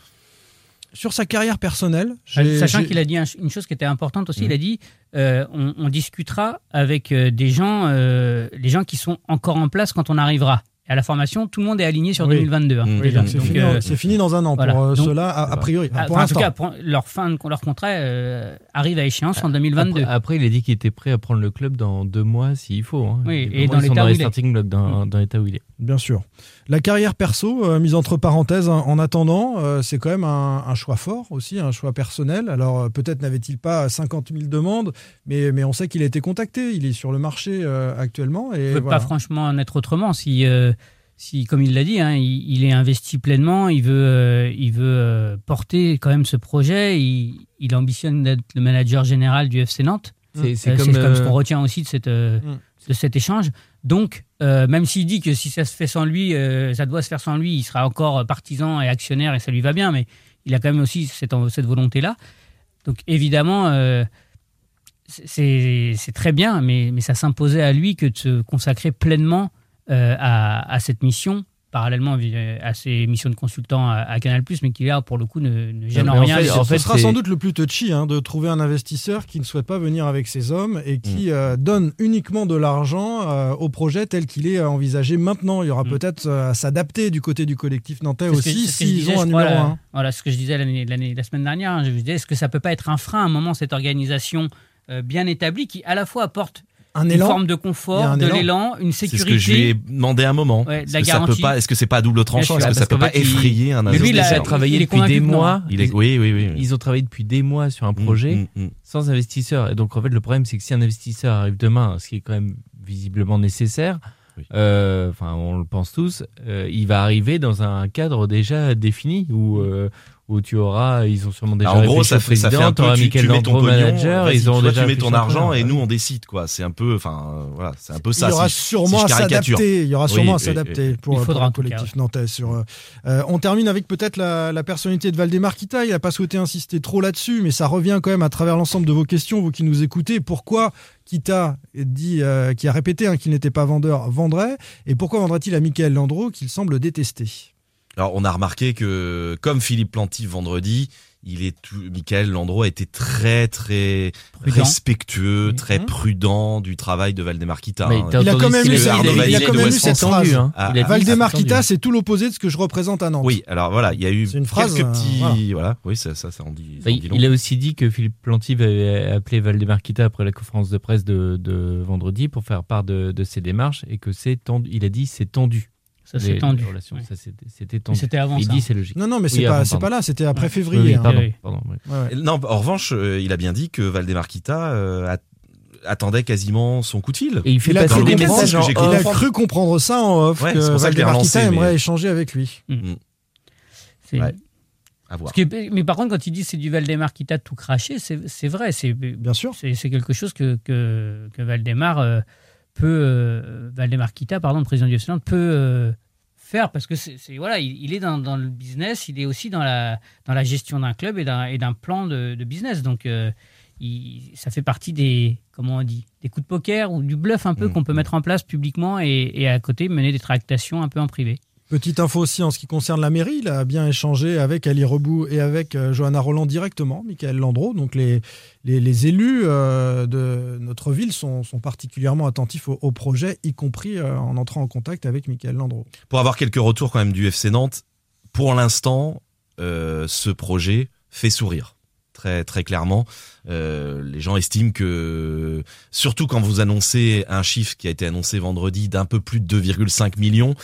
Sur sa carrière personnelle, j'ai- Sachant qu'il a dit un- une chose qui était importante aussi, Mhm. il a dit euh, on, on discutera avec euh, des gens, euh, les gens qui sont encore en place quand on arrivera. Et à la formation, tout le monde est aligné sur Oui. 2022. hein. Oui, c'est fini, euh, c'est fini dans un an voilà. pour euh, ceux-là, a, a priori. ah, pour en tout cas, pour- leur fin de leur contrat euh, arrive à échéance en 2022. Après, après, il a dit qu'il était prêt à prendre le club dans deux mois s'il faut. hein. Oui, et dans l'état où les il est. starting blocks, dans, dans l'état où il est. Bien sûr. La carrière perso, euh, mise entre parenthèses, hein, en attendant, euh, c'est quand même un, un choix fort aussi, un choix personnel. Alors euh, peut-être n'avait-il pas 50 000 demandes, mais, mais on sait qu'il a été contacté. Il est sur le marché euh, actuellement. Et ne peut voilà. pas franchement en être autrement. Si, euh, si comme il l'a dit, hein, il, il est investi pleinement, il veut, euh, il veut euh, porter quand même ce projet, il, il ambitionne d'être le manager général du FC Nantes. C'est Euh, c'est comme, comme ce qu'on retient aussi de, cette, Mm. de cet échange. Donc, même s'il dit que si ça se fait sans lui, ça doit se faire sans lui, il sera encore partisan et actionnaire et ça lui va bien, mais il a quand même aussi cette, cette volonté-là. Donc, évidemment, c'est très bien, mais, mais ça s'imposait à lui que de se consacrer pleinement à, à cette mission, parallèlement euh, à ses missions de consultant à, Canal+, mais qui là, pour le coup, ne, ne gêne en en rien. fait- en. Ce sera sans doute le plus touchy hein, de trouver un investisseur qui ne souhaite pas venir avec ses hommes et qui Mm. euh, donne uniquement de l'argent euh, au projet tel qu'il est envisagé maintenant. Il y aura Mm. peut-être euh, à s'adapter du côté du collectif nantais aussi s'ils disais, ont un numéro la- 1. Voilà ce que je disais l'année, l'année- la semaine dernière. hein. Je disais, est-ce que ça peut pas être un frein à un moment, cette organisation euh, bien établie qui à la fois apporte Un une élan forme de confort, un de élan. l'élan, une C'est sécurité. ce que je lui ai demandé à un moment. Ouais, Est-ce la que ça peut pas, est-ce que c'est pas à double tranchant Est-ce que ça peut pas effrayer un Mais lui, il a- travaillé depuis des mois. Il est, oui, oui, oui. oui. Ils ont travaillé depuis des mois sur un Mm, projet mm, mm. sans investisseur. Et donc, en fait, le problème, c'est que si un investisseur arrive demain, ce qui est quand même visiblement nécessaire, Oui. euh, enfin, on le pense tous, euh, il va arriver dans un cadre déjà défini où, euh, où tu auras, ils ont sûrement déjà Alors, en gros, ça fait, ça fait un peu, tu, tu mets ton pognon, manager, ils ont toi, déjà tu mets ton argent un et nous on décide quoi. C'est un peu, enfin voilà, c'est un peu ça. il y aura si- sûrement si à s'adapter. Il y aura Oui, sûrement à s'adapter oui. pour, pour cas, collectif nantais. Sur, euh, euh, on termine avec peut-être la, la personnalité de Valdemar Kita. Il n'a pas souhaité insister trop là-dessus, mais ça revient quand même à travers l'ensemble de vos questions, vous qui nous écoutez. Pourquoi Kita dit, euh, qui a répété hein, qu'il n'était pas vendeur, vendrait? Et pourquoi vendrait-il à Michael Landreau qu'il semble détester? Alors on a remarqué que comme Philippe Planty vendredi, il est tout, Michael Landreau a été très très Prudent. respectueux, très Mhm. prudent du travail de Valdemar Kita. Hein. Il a quand même eu cette- tendu, hein. Ah, Valdemar c'est tendu. Kita, c'est tout l'opposé de ce que je représente à Nantes. Oui, alors voilà, il y a eu une phrase, quelques euh, petits, voilà. voilà. oui, ça, ça, ça en dit. ça Bah, en il, dit long. il a aussi dit que Philippe Planty avait appelé Valdemar Kita après la conférence de presse de, de vendredi pour faire part de, de ses démarches et que c'est tendu. Il a dit c'est tendu. Ça s'est tendu. Ouais. ça, c'était- Mais tendu. C'était avant il ça. dit c'est logique. Non, non, mais c'est Oui, pas, c'est là, c'était après Ouais. février. Oui, oui, hein. pardon, oui. pardon, oui. Ouais, ouais. Non, en revanche, euh, il a bien dit que Valdemar Kita euh, a- attendait quasiment son coup de fil. Et il fait Il a, cru des comprendre, messages j'ai il a cru comprendre ça en off, Ouais, que c'est pour ça que je l'ai Valdemar Kita aimerait mais- échanger avec lui. C'est- Ouais. À voir. Ce qui est- mais par contre, quand il dit c'est du Valdemar qui t'a tout craché, c'est c'est vrai. C'est Bien sûr. c'est c'est quelque chose que, que, que Valdemar euh, peut. euh, Valdemar Kita, pardon, le président du Nantes, peut euh, faire parce que c'est voilà, il, il est dans, dans le business, il est aussi dans la dans la gestion d'un club et d'un et d'un plan de, de business. Donc euh, il- ça fait partie des comment on dit des coups de poker ou du bluff un peu Mmh. qu'on peut mettre en place publiquement et, et à côté mener des tractations un peu en privé. Petite info aussi en ce qui concerne la mairie, il a bien échangé avec Ali Rebou et avec euh, Johanna Roland directement, Michael Landreau. Donc les, les, élus euh, de notre ville sont, particulièrement attentifs au, projet, y compris euh, en entrant en contact avec Michael Landreau. Pour avoir quelques retours quand même du FC Nantes, pour l'instant, ce projet fait sourire. Très, très clairement, les gens estiment que, surtout quand vous annoncez un chiffre qui a été annoncé vendredi d'un peu plus de 2,5 millions,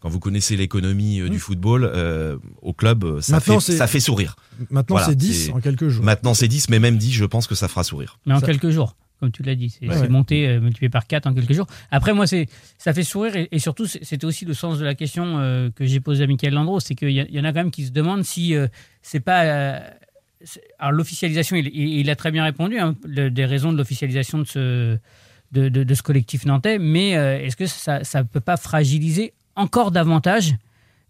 quand vous connaissez l'économie euh, du football, euh, au club, euh, ça, fait, ça fait sourire. Maintenant, Voilà, c'est 10 en quelques jours. Maintenant, c'est 10, mais même 10, je pense que ça fera sourire. Mais en Ça- quelques jours, comme tu l'as dit, c'est Ouais. monté euh, multiplié par 4 en quelques jours. Après, moi, c'est ça fait sourire et, et surtout, c'est- c'était aussi le sens de la question euh, que j'ai posée à Michael Landreau, c'est qu'il y, en a quand même qui se demandent si euh, c'est pas euh, alors l'officialisation, il, a très bien répondu hein, le- des raisons de l'officialisation de ce de, de- de ce collectif nantais, mais euh, est-ce que ça ça peut pas fragiliser encore davantage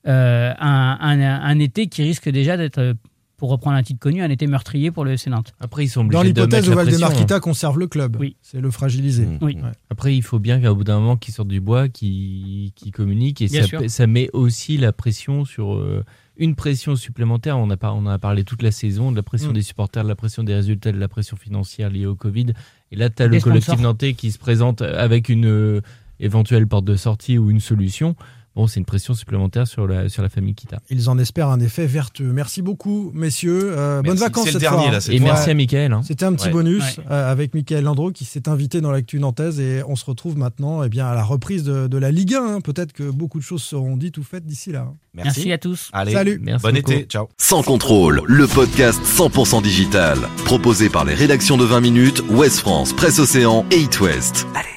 euh, un, un- un été qui risque déjà d'être, pour reprendre un titre connu, un été meurtrier pour le FC Nantes Après, ils sont obligés Dans l'hypothèse où Valdemarquita hein. conserve le club, Oui. c'est le fragiliser. Mmh. Oui. Ouais. Après, il faut bien qu'au bout d'un moment, qu'ils sortent du bois, qu'ils qu'ils communiquent. Et ça, met aussi la pression sur euh, une pression supplémentaire. On a, par- on en a parlé toute la saison, de la pression Mm. des supporters, de la pression des résultats, de la pression financière liée au Covid. Et là, tu as Des le collectif nantais qui se présente avec une euh, éventuelle porte de sortie ou une solution. Bon, c'est une pression supplémentaire sur la, sur la famille Kita. Ils en espèrent un effet vertueux. Merci beaucoup, messieurs. Euh, bonnes vacances cette dernier, fois. là, cette Et fois. merci à Michael. hein. C'était un petit Ouais. bonus Ouais. euh, avec Michael Landreau qui s'est invité dans l'actu nantaise et on se retrouve maintenant eh bien, à la reprise de, de la Ligue 1. hein. Peut-être que beaucoup de choses seront dites ou faites d'ici là. Merci à tous. Allez, Salut. Merci bon beaucoup. été, ciao. Sans contrôle, le podcast 100% digital. Proposé par les rédactions de 20 minutes, Ouest France, Presse Océan et It West. Allez,